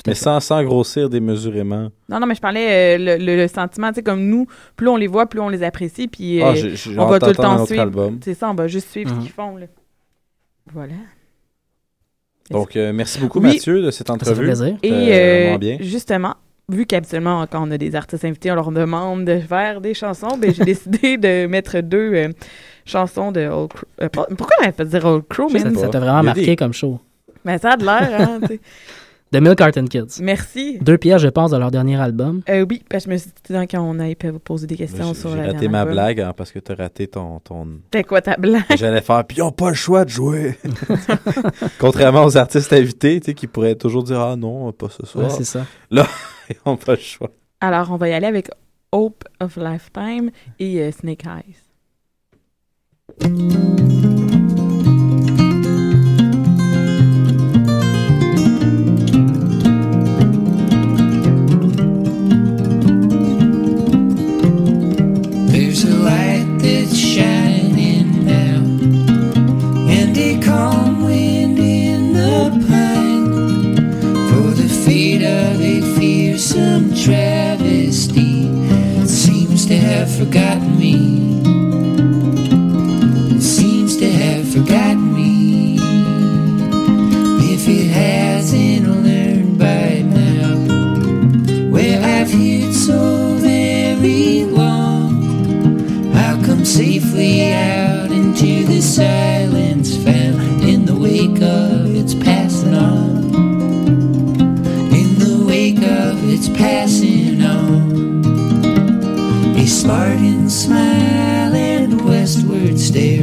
Mais sans, sans grossir démesurément. Non, non, mais je parlais euh, le, le- le sentiment, tu sais, comme nous, plus on les voit, plus on les apprécie, puis Ah, euh, j'ai- j'ai on va tout le temps suivre. album. C'est ça, on va juste suivre Mhm. ce qu'ils font. Là. Voilà. Donc, euh, merci beaucoup, Oui. Mathieu, de cette entrevue. plaisir. Et C'était euh, vraiment bien. justement, vu qu'habituellement, quand on a des artistes invités, on leur demande de faire des chansons, ben, j'ai décidé de mettre deux euh, chansons de Old Crow. euh, pourquoi on pas dire Old Crow, Ça man? ça t'a vraiment marqué des- comme show. Ben, ça a de l'air, hein, tu. The Milk Carton Kids. Merci. Deux pièces, je pense, de leur dernier album. Euh, oui, parce que je me suis dit, quand on peut poser des questions J'ai sur j'ai la raté dernière ma album. blague hein, parce que t'as raté ton... ton... C'était quoi ta blague? J'allais faire, puis ils n'ont pas le choix de jouer. Contrairement aux artistes invités, tu sais, qui pourraient toujours dire, ah non, pas ce soir. Ouais, c'est ça. Là, ils n'ont pas le choix. Alors, on va y aller avec Hope of Lifetime et euh, Snake Eyes. Travesty seems to have forgotten me. Spartan smile and westward stare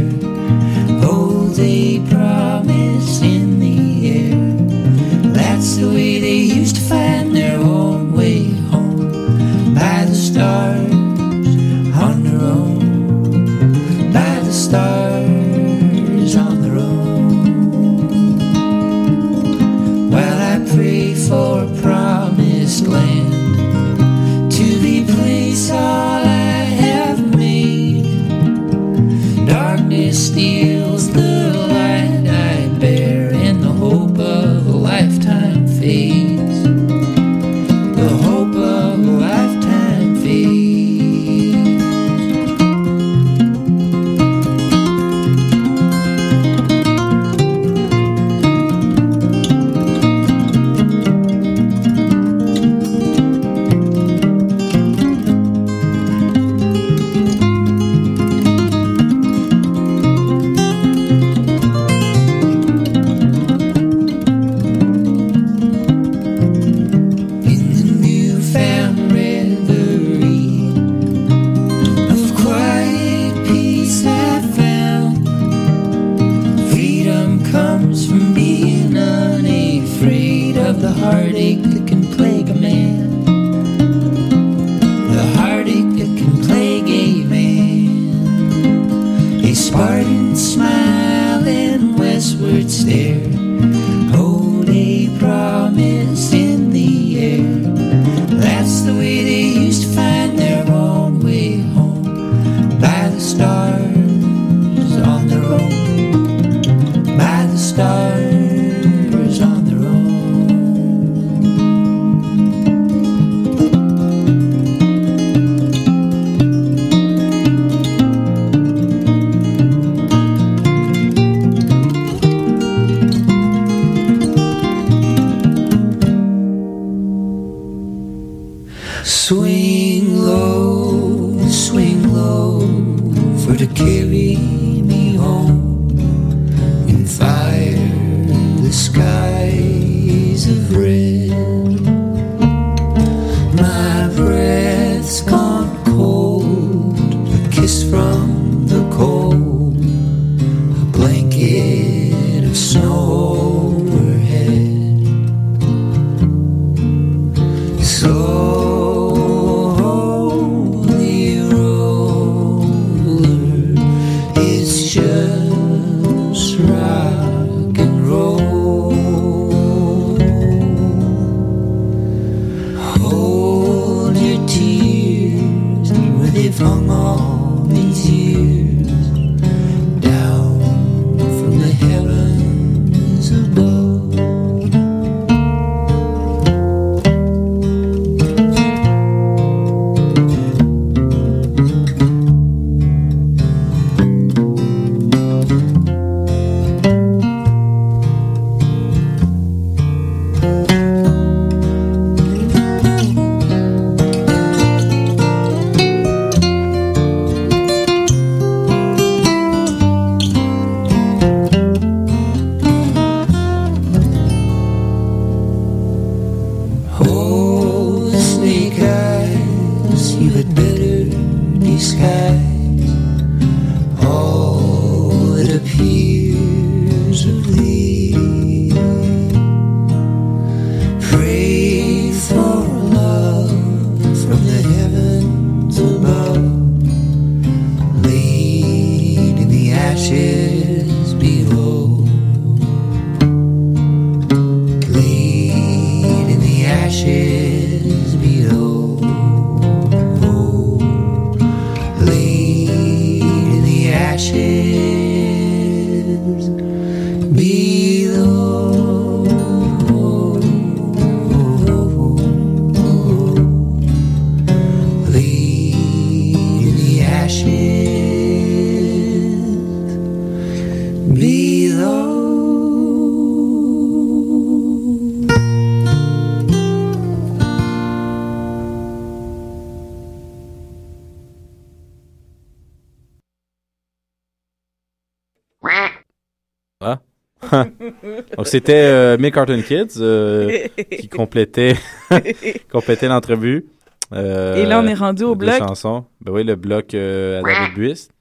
c'était euh, Mick Carton Kids euh, qui complétait complétait l'entrevue. Euh, Et là, on est rendu au bloc. chansons. Ben oui, le bloc euh, à David Buist.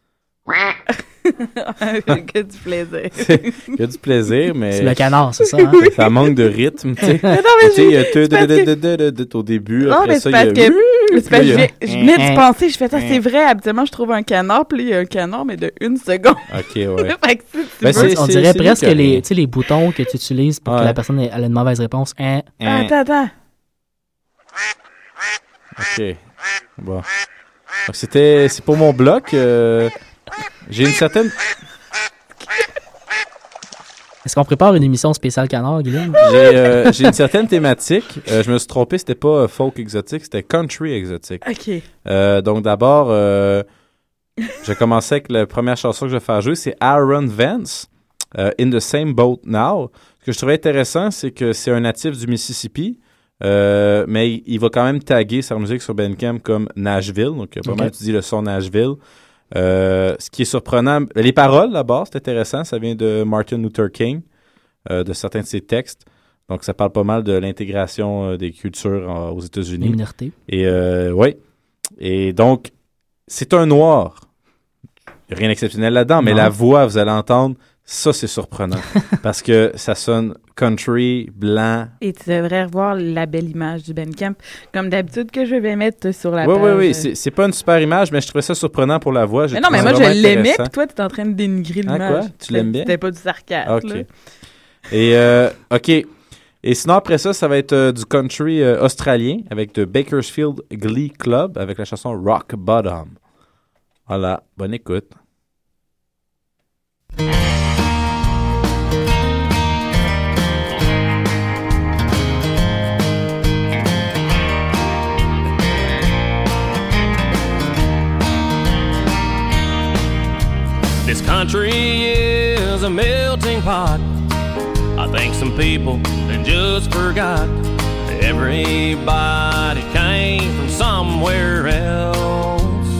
que du plaisir. Il y a du plaisir, mais. C'est le canard, c'est ça, hein? Ça manque de rythme, tu sais. Mais non, mais Tu sais, il y a te- que- au début. Non, après mais ça, c'est il y parce a- que, que je venais d'y penser, je fais ça, c'est vrai, habituellement, je trouve un canard, puis là, il y a un canard, mais de une seconde. Ok, ouais. Que Ben, on dirait presque les, tu sais, les boutons que tu utilises pour que la personne ait, une mauvaise réponse. Attends, attends. Ok. Bon. Donc, c'était, c'est pour mon bloc. euh, j'ai une certaine. Est-ce qu'on prépare une émission spéciale canard, Guillaume? J'ai, euh, j'ai une certaine thématique. Euh, je me suis trompé, c'était pas euh, folk exotique, c'était country exotique. Ok. Euh, donc d'abord, euh, je commençais avec la première chanson que je vais faire jouer, c'est Aaron Vance, euh, In the Same Boat Now. Ce que je trouvais intéressant, c'est que c'est un natif du Mississippi, euh, mais il, il va quand même taguer sa musique sur Bandcamp comme Nashville, donc il a vraiment Ok. étudié le son Nashville. Euh, ce qui est surprenant, les paroles là-bas, c'est intéressant, ça vient de Martin Luther King, euh, de certains de ses textes. Donc, ça parle pas mal de l'intégration euh, des cultures aux États-Unis. Les minorités. Et oui. Et donc, c'est un noir. Rien d'exceptionnel là-dedans, mais la voix, vous allez entendre, ça, c'est surprenant. parce que ça sonne country, blanc. Et tu devrais revoir la belle image du Bandcamp, comme d'habitude que je vais mettre sur la Oui, page. oui, oui. C'est c'est pas une super image, mais je trouvais ça surprenant pour la voix. Mais non, mais moi, je l'aimais, puis toi, tu es en train de dénigrer Ah, l'image. quoi? Tu l'aimes bien? C'était pas du sarcasme. OK. là. Et, euh, OK. Et sinon, après ça, ça va être euh, du country euh, australien avec The Bakersfield Glee Club avec la chanson Rock Bottom. Voilà. Bonne écoute. country is a melting pot. I think some people they just forgot everybody came from somewhere else.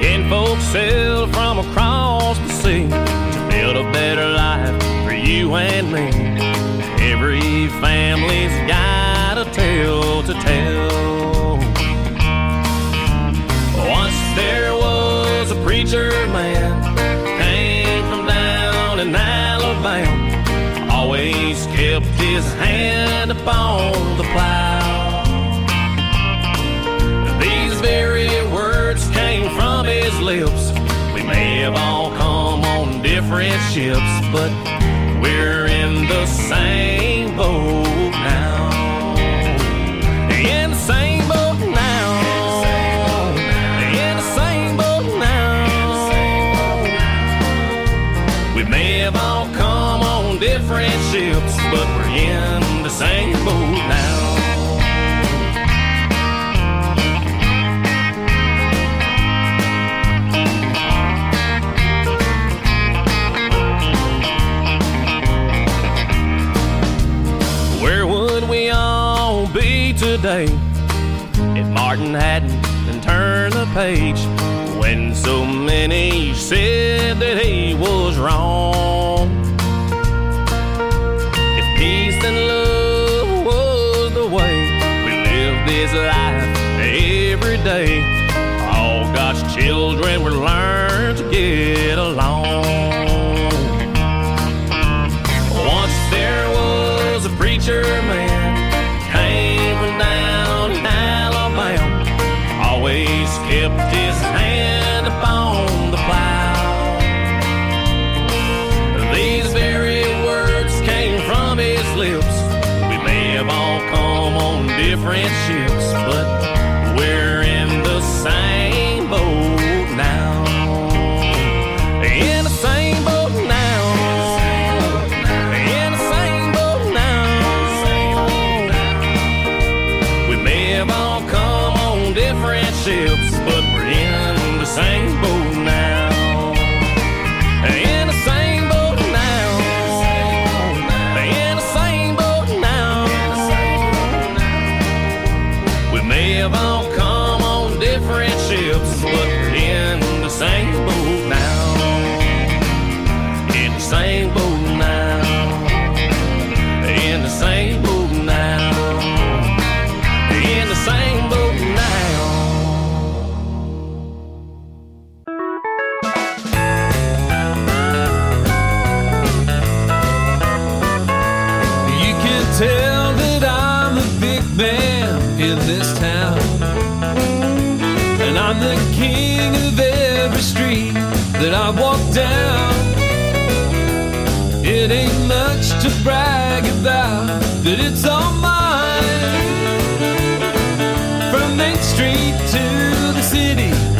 Can folks sailed from across the sea to build a better life for you and me. Every family's got a tale to tell. Once there was preacher man came from down in Alabama. Always kept his hand upon the plow. These very words came from his lips. We may have all come on different ships, but we're in the same boat. friendships, but we're in the same boat now. Where would we all be today if Martin hadn't been turned the page when so many said that he was wrong?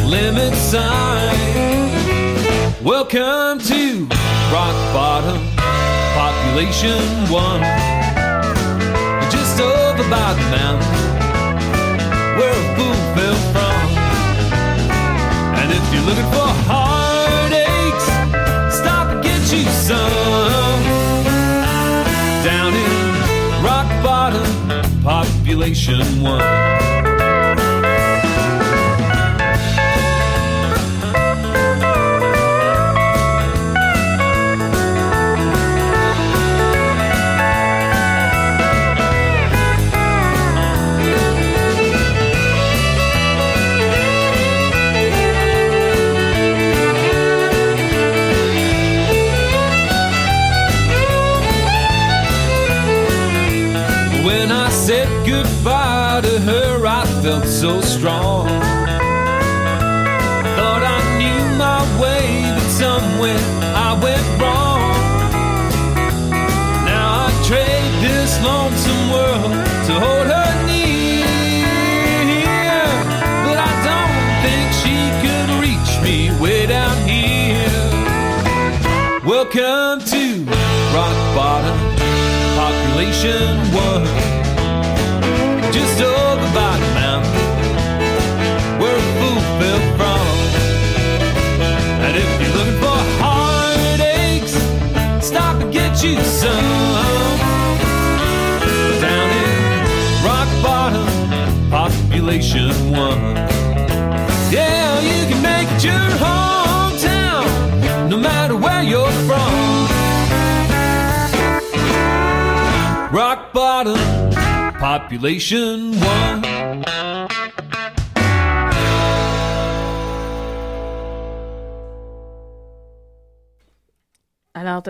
limit sign. Welcome to rock bottom, population one. Just over by the mountain where a fool fell from. And if you're looking for heartaches, stop and get you some. Down in rock bottom, population one.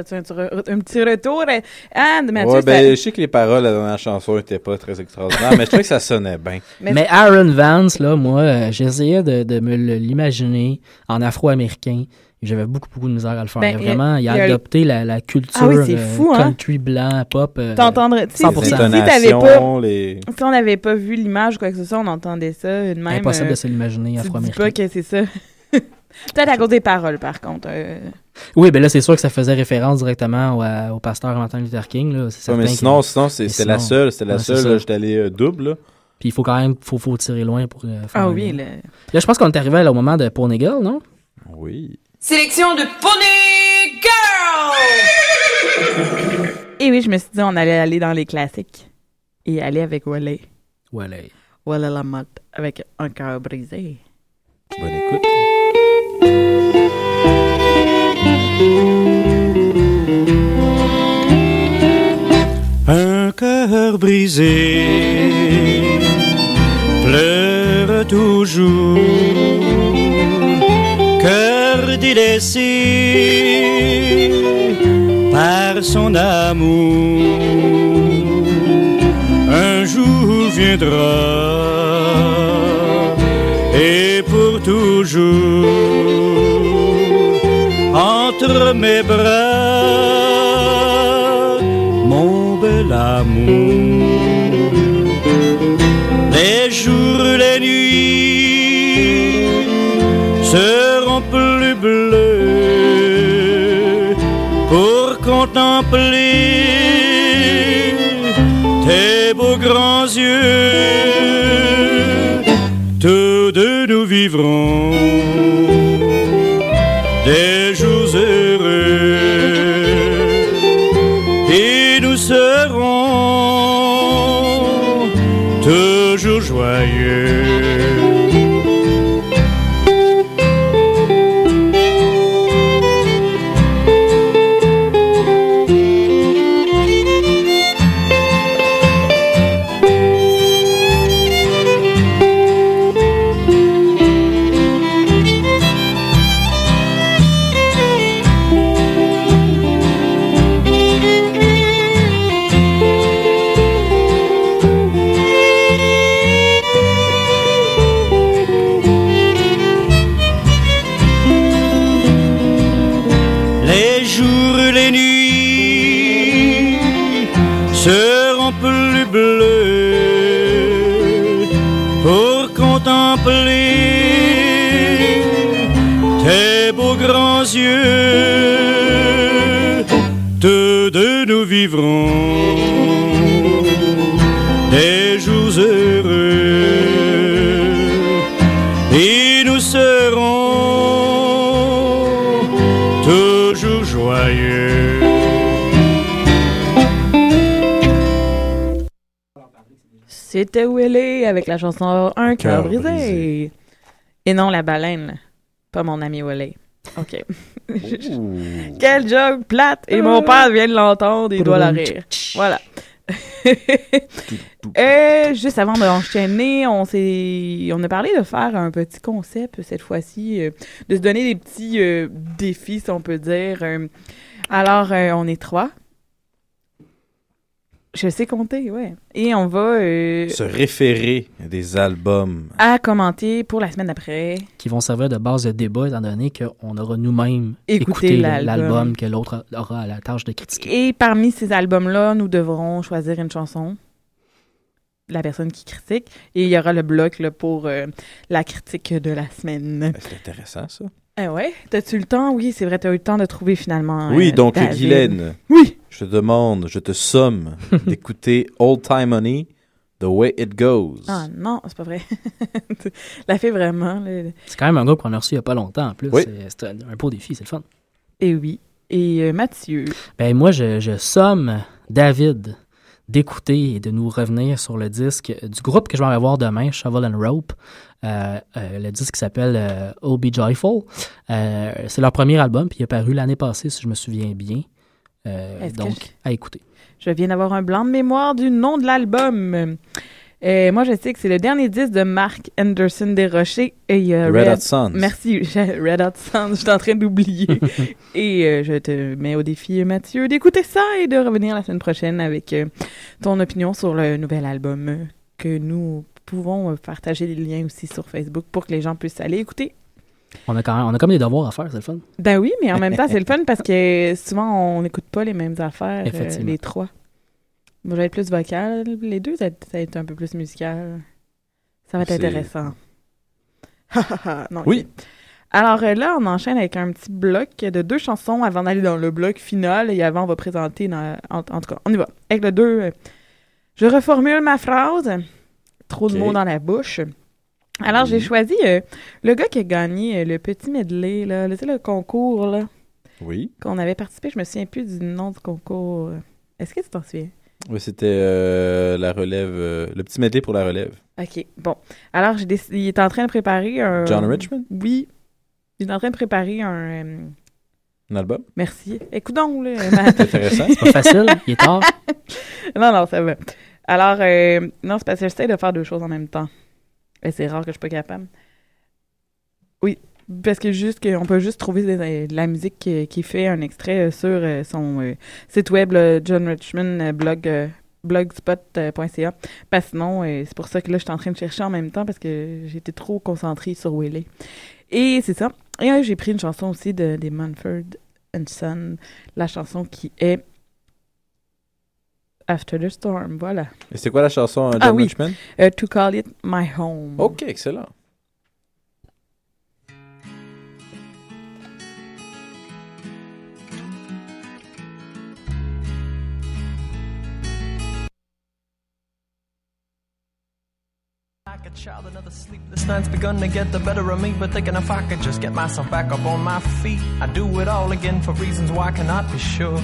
T'as-tu un, un petit retour? euh, Anne, Mathieu, Ouais, ben, je sais que les paroles de la dernière chanson n'étaient pas très extraordinaires, mais je trouvais que ça sonnait bien. Mais, Aaron Vance, là, moi, euh, j'essayais de, de me l'imaginer en afro-américain. J'avais beaucoup, beaucoup de misère à le faire. Ben, il a- vraiment, il a, il y a- adopté la, la culture Ah oui, euh, hein? country blanc, pop. euh, T'entendrais, tu sais, 100%. si, si t'avais pas, si on n'avait pas vu l'image ou quoi que ce soit, on entendait ça de même. Impossible euh, de se l'imaginer afro-américain. pas que c'est ça. Peut-être à cause des paroles, par contre. Oui, ben là, c'est sûr que ça faisait référence directement au, pasteur Martin Luther King. Là. C'est Ouais, mais sinon, que- sinon c'est- la seule, c'était la Ouais, seule, j'étais allé euh, double, là. Puis il faut quand même faut, faut tirer loin pour euh, faire Ah un oui, le- Là, je pense qu'on est arrivé là, au moment de Pony Girl, non? Oui. Sélection de Pony Girl! Et oui, je me suis dit, on allait aller dans les classiques. Et aller avec Wally. Wally. Wally Lamotte, avec un cœur brisé. Bonne écoute. Un cœur brisé pleure toujours, cœur délaissé par son amour. Un jour viendra et pour toujours mes bras mon bel amour. Les jours, les nuits seront plus bleus pour contempler tes beaux grands yeux. Tous deux nous vivrons des jours heureux vivrons des jours heureux et nous serons toujours joyeux. C'était Willy avec la chanson Un cœur brisé. brisé. Et non la baleine, pas mon ami Willy. OK. Quel joke plate! Et mon père vient de l'entendre, il doit la rire. Voilà. Euh, juste avant d'enchaîner, on s'est, on a parlé de faire un petit concept cette fois-ci, euh, de se donner des petits euh, défis, si on peut dire. Euh, alors, on est trois. Je sais compter, ouais. Et on va euh, Se référer à des albums. à commenter pour la semaine d'après. Qui vont servir de base de débat, étant donné qu'on aura nous-mêmes Écouté l'album. que l'autre aura à la tâche de critiquer. Et parmi ces albums-là, nous devrons choisir une chanson la personne qui critique. Et il y aura le bloc là, pour euh, la critique de la semaine. C'est intéressant, ça. Ah ouais? T'as-tu le temps? Oui, c'est vrai, t'as eu le temps de trouver finalement. Oui, euh, donc, David. Guylaine. Oui. Je te demande, je te somme d'écouter Old Time Honey, The Way It Goes. Ah non, c'est pas vrai. La fait vraiment. C'est quand même un groupe qu'on a reçu il n'y a pas longtemps en plus. Oui. C'est- un, un beau défi, c'est le fun. Et oui. Et euh, Mathieu? Ben moi, je, je somme David d'écouter et de nous revenir sur le disque du groupe que je vais aller voir demain, Shovel and Rope. Euh, euh, le disque qui s'appelle euh, Oh Be Joyful. Euh, c'est leur premier album, puis il est paru l'année passée, si je me souviens bien. Euh, donc, je- à écouter. Je viens d'avoir un blanc de mémoire du nom de l'album. Euh, moi, je sais que c'est le dernier disque de Mark Anderson Desrochers. Et, euh, Red Hot Sons. Merci, Red Hot Sons. Je suis en train d'oublier. et euh, je te mets au défi, Mathieu, d'écouter ça et de revenir la semaine prochaine avec euh, ton opinion sur le nouvel album que nous pouvons euh, partager les liens aussi sur Facebook pour que les gens puissent aller écouter. On a quand même, on a comme des devoirs à faire, c'est le fun. Ben oui, mais en même temps, c'est le fun parce que souvent, on n'écoute pas les mêmes affaires, euh, les trois. Moi, je vais être plus vocal. Les deux, ça va être- ça va être un peu plus musical. Ça va être intéressant. non, Oui. Alors euh, là, on enchaîne avec un petit bloc de deux chansons avant d'aller dans le bloc final. Et avant, on va présenter, dans- en, en tout cas, on y va. Avec le 2, je reformule ma phrase. Trop de mots dans la bouche. Alors, j'ai choisi euh, le gars qui a gagné euh, le petit medley, là, le, tu sais, le concours, là, Oui. qu'on avait participé. Je me souviens plus du nom du concours. Est-ce que tu t'en souviens? Oui, c'était euh, la relève, euh, le petit medley pour la relève. OK, bon. Alors, j'ai décidé, il est en train de préparer un... John Richmond? Oui. Il est en train de préparer un... euh, Un album? Merci. Écoute donc, là. Matt. Intéressant. C'est pas facile, il est tard. non, non, ça va. Alors, euh, non, c'est parce que j'essaie de faire deux choses en même temps. Et c'est rare que je suis pas capable. Oui, parce que juste qu'on peut juste trouver de la musique qui, fait un extrait euh, sur euh, son euh, site web, John Richmond euh, blog, euh, blogspot.ca. Parce que sinon, euh, c'est pour ça que là, je suis en train de chercher en même temps parce que j'étais trop concentrée sur Willie. Et c'est ça. Et euh, j'ai pris une chanson aussi de, des Manford and Son, la chanson qui est After the Storm, voilà. Et c'est quoi la chanson, euh, John Ah oui, Richmond? euh, To Call It My Home. OK, excellent. A child, another sleepless night's begun to get the better of me. But thinking if I could just get myself back up on my feet, I'd do it all again for reasons why I cannot be sure.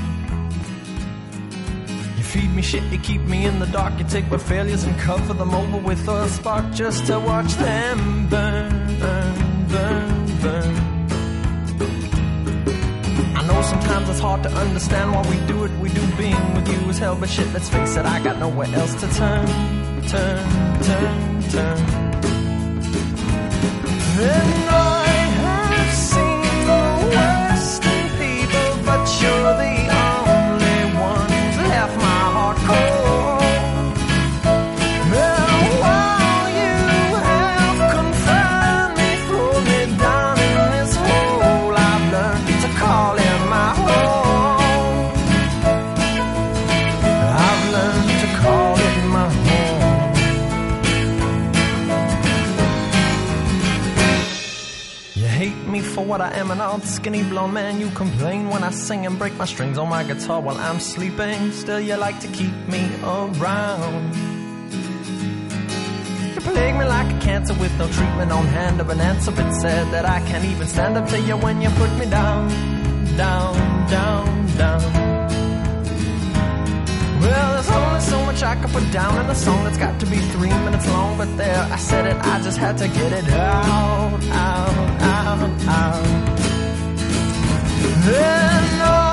Feed me shit, you keep me in the dark. You take my failures and cover them over with a spark just to watch them burn, burn, burn, burn. I know sometimes it's hard to understand why we do it. We do being with you is hell, but shit, let's face it, I got nowhere else to turn, turn, turn, turn. And I have seen the worst in people, but you're the what I am, an old skinny blonde man. You complain when I sing and break my strings on my guitar while I'm sleeping. Still, you like to keep me around. You plague me like a cancer with no treatment on hand or an answer. But said that I can't even stand up to you when you put me down, down, down, down. Well, there's only so much I can put down in a song that's got to be three minutes long. But there, I said it, I just had to get it out, out, out, out. And I oh,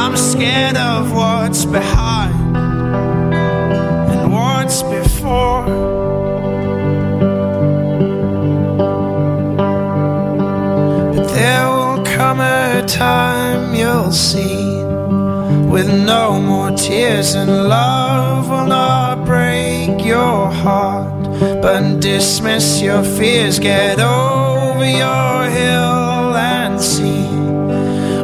I'm scared of what's behind and what's before. But there will come a time you'll see with no more tears, and love will not break your heart, but dismiss your fears. Get over your hill and see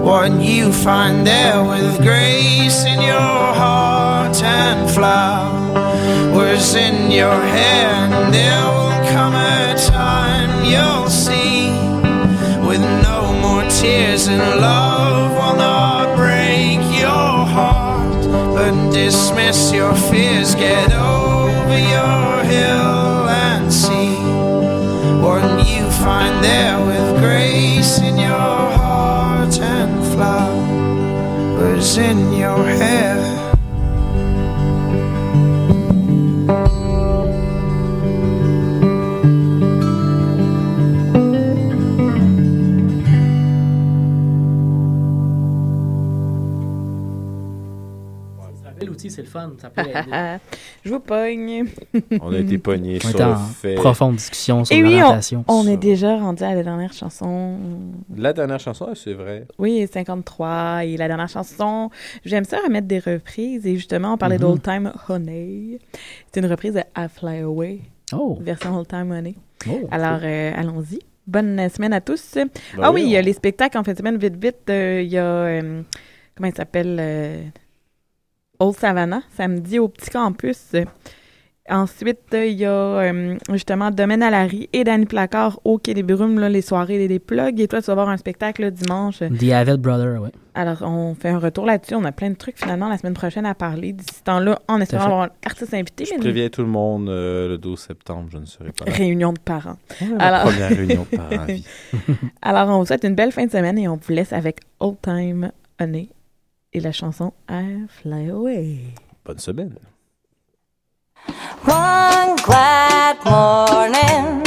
what you find there with grace in your heart and flowers in your hair. And there will come a time you'll see with no more tears, and love will not break your heart, but dismiss your fears. Get over your hill and see what you find there with grace flowers in your hair. Bel outil, c'est le fun. Ça peut aider. Je vous pogne. On a été pognés On sur le fait. profonde discussion sur Et oui, on, l'orientation. on est déjà rendu à la dernière chanson. La dernière chanson, c'est vrai. Oui, 53. Et la dernière chanson, j'aime ça remettre des reprises. Et justement, on parlait Mhm. d'Old Time Honey. C'est une reprise de I Fly Away. Oh. Version Old Time Honey. Oh, Alors, euh, allons-y. Bonne semaine à tous. ah Ben oui, oui, il y a les spectacles en fin de semaine, vite, vite. euh, Il y a, euh, comment il s'appelle? Old Savannah, samedi au Petit Campus. Ensuite, il y a euh, justement Domaine à Larry et Danny Placard au Quai des Brumes, là, les soirées des plugs. Et toi, tu vas voir un spectacle là, dimanche. The Avid Brother, oui. Alors, on fait un retour là-dessus. On a plein de trucs finalement la semaine prochaine à parler. D'ici ce temps-là, en espérant avoir l'artiste invité. Je préviens tout le monde euh, le 12 septembre, je ne serai pas là. Réunion de parents. la première réunion de parents. Alors, on vous souhaite une belle fin de semaine et on vous laisse avec Old Time Honey. Et la chanson I Fly Away. Bonne semaine. One glad morning,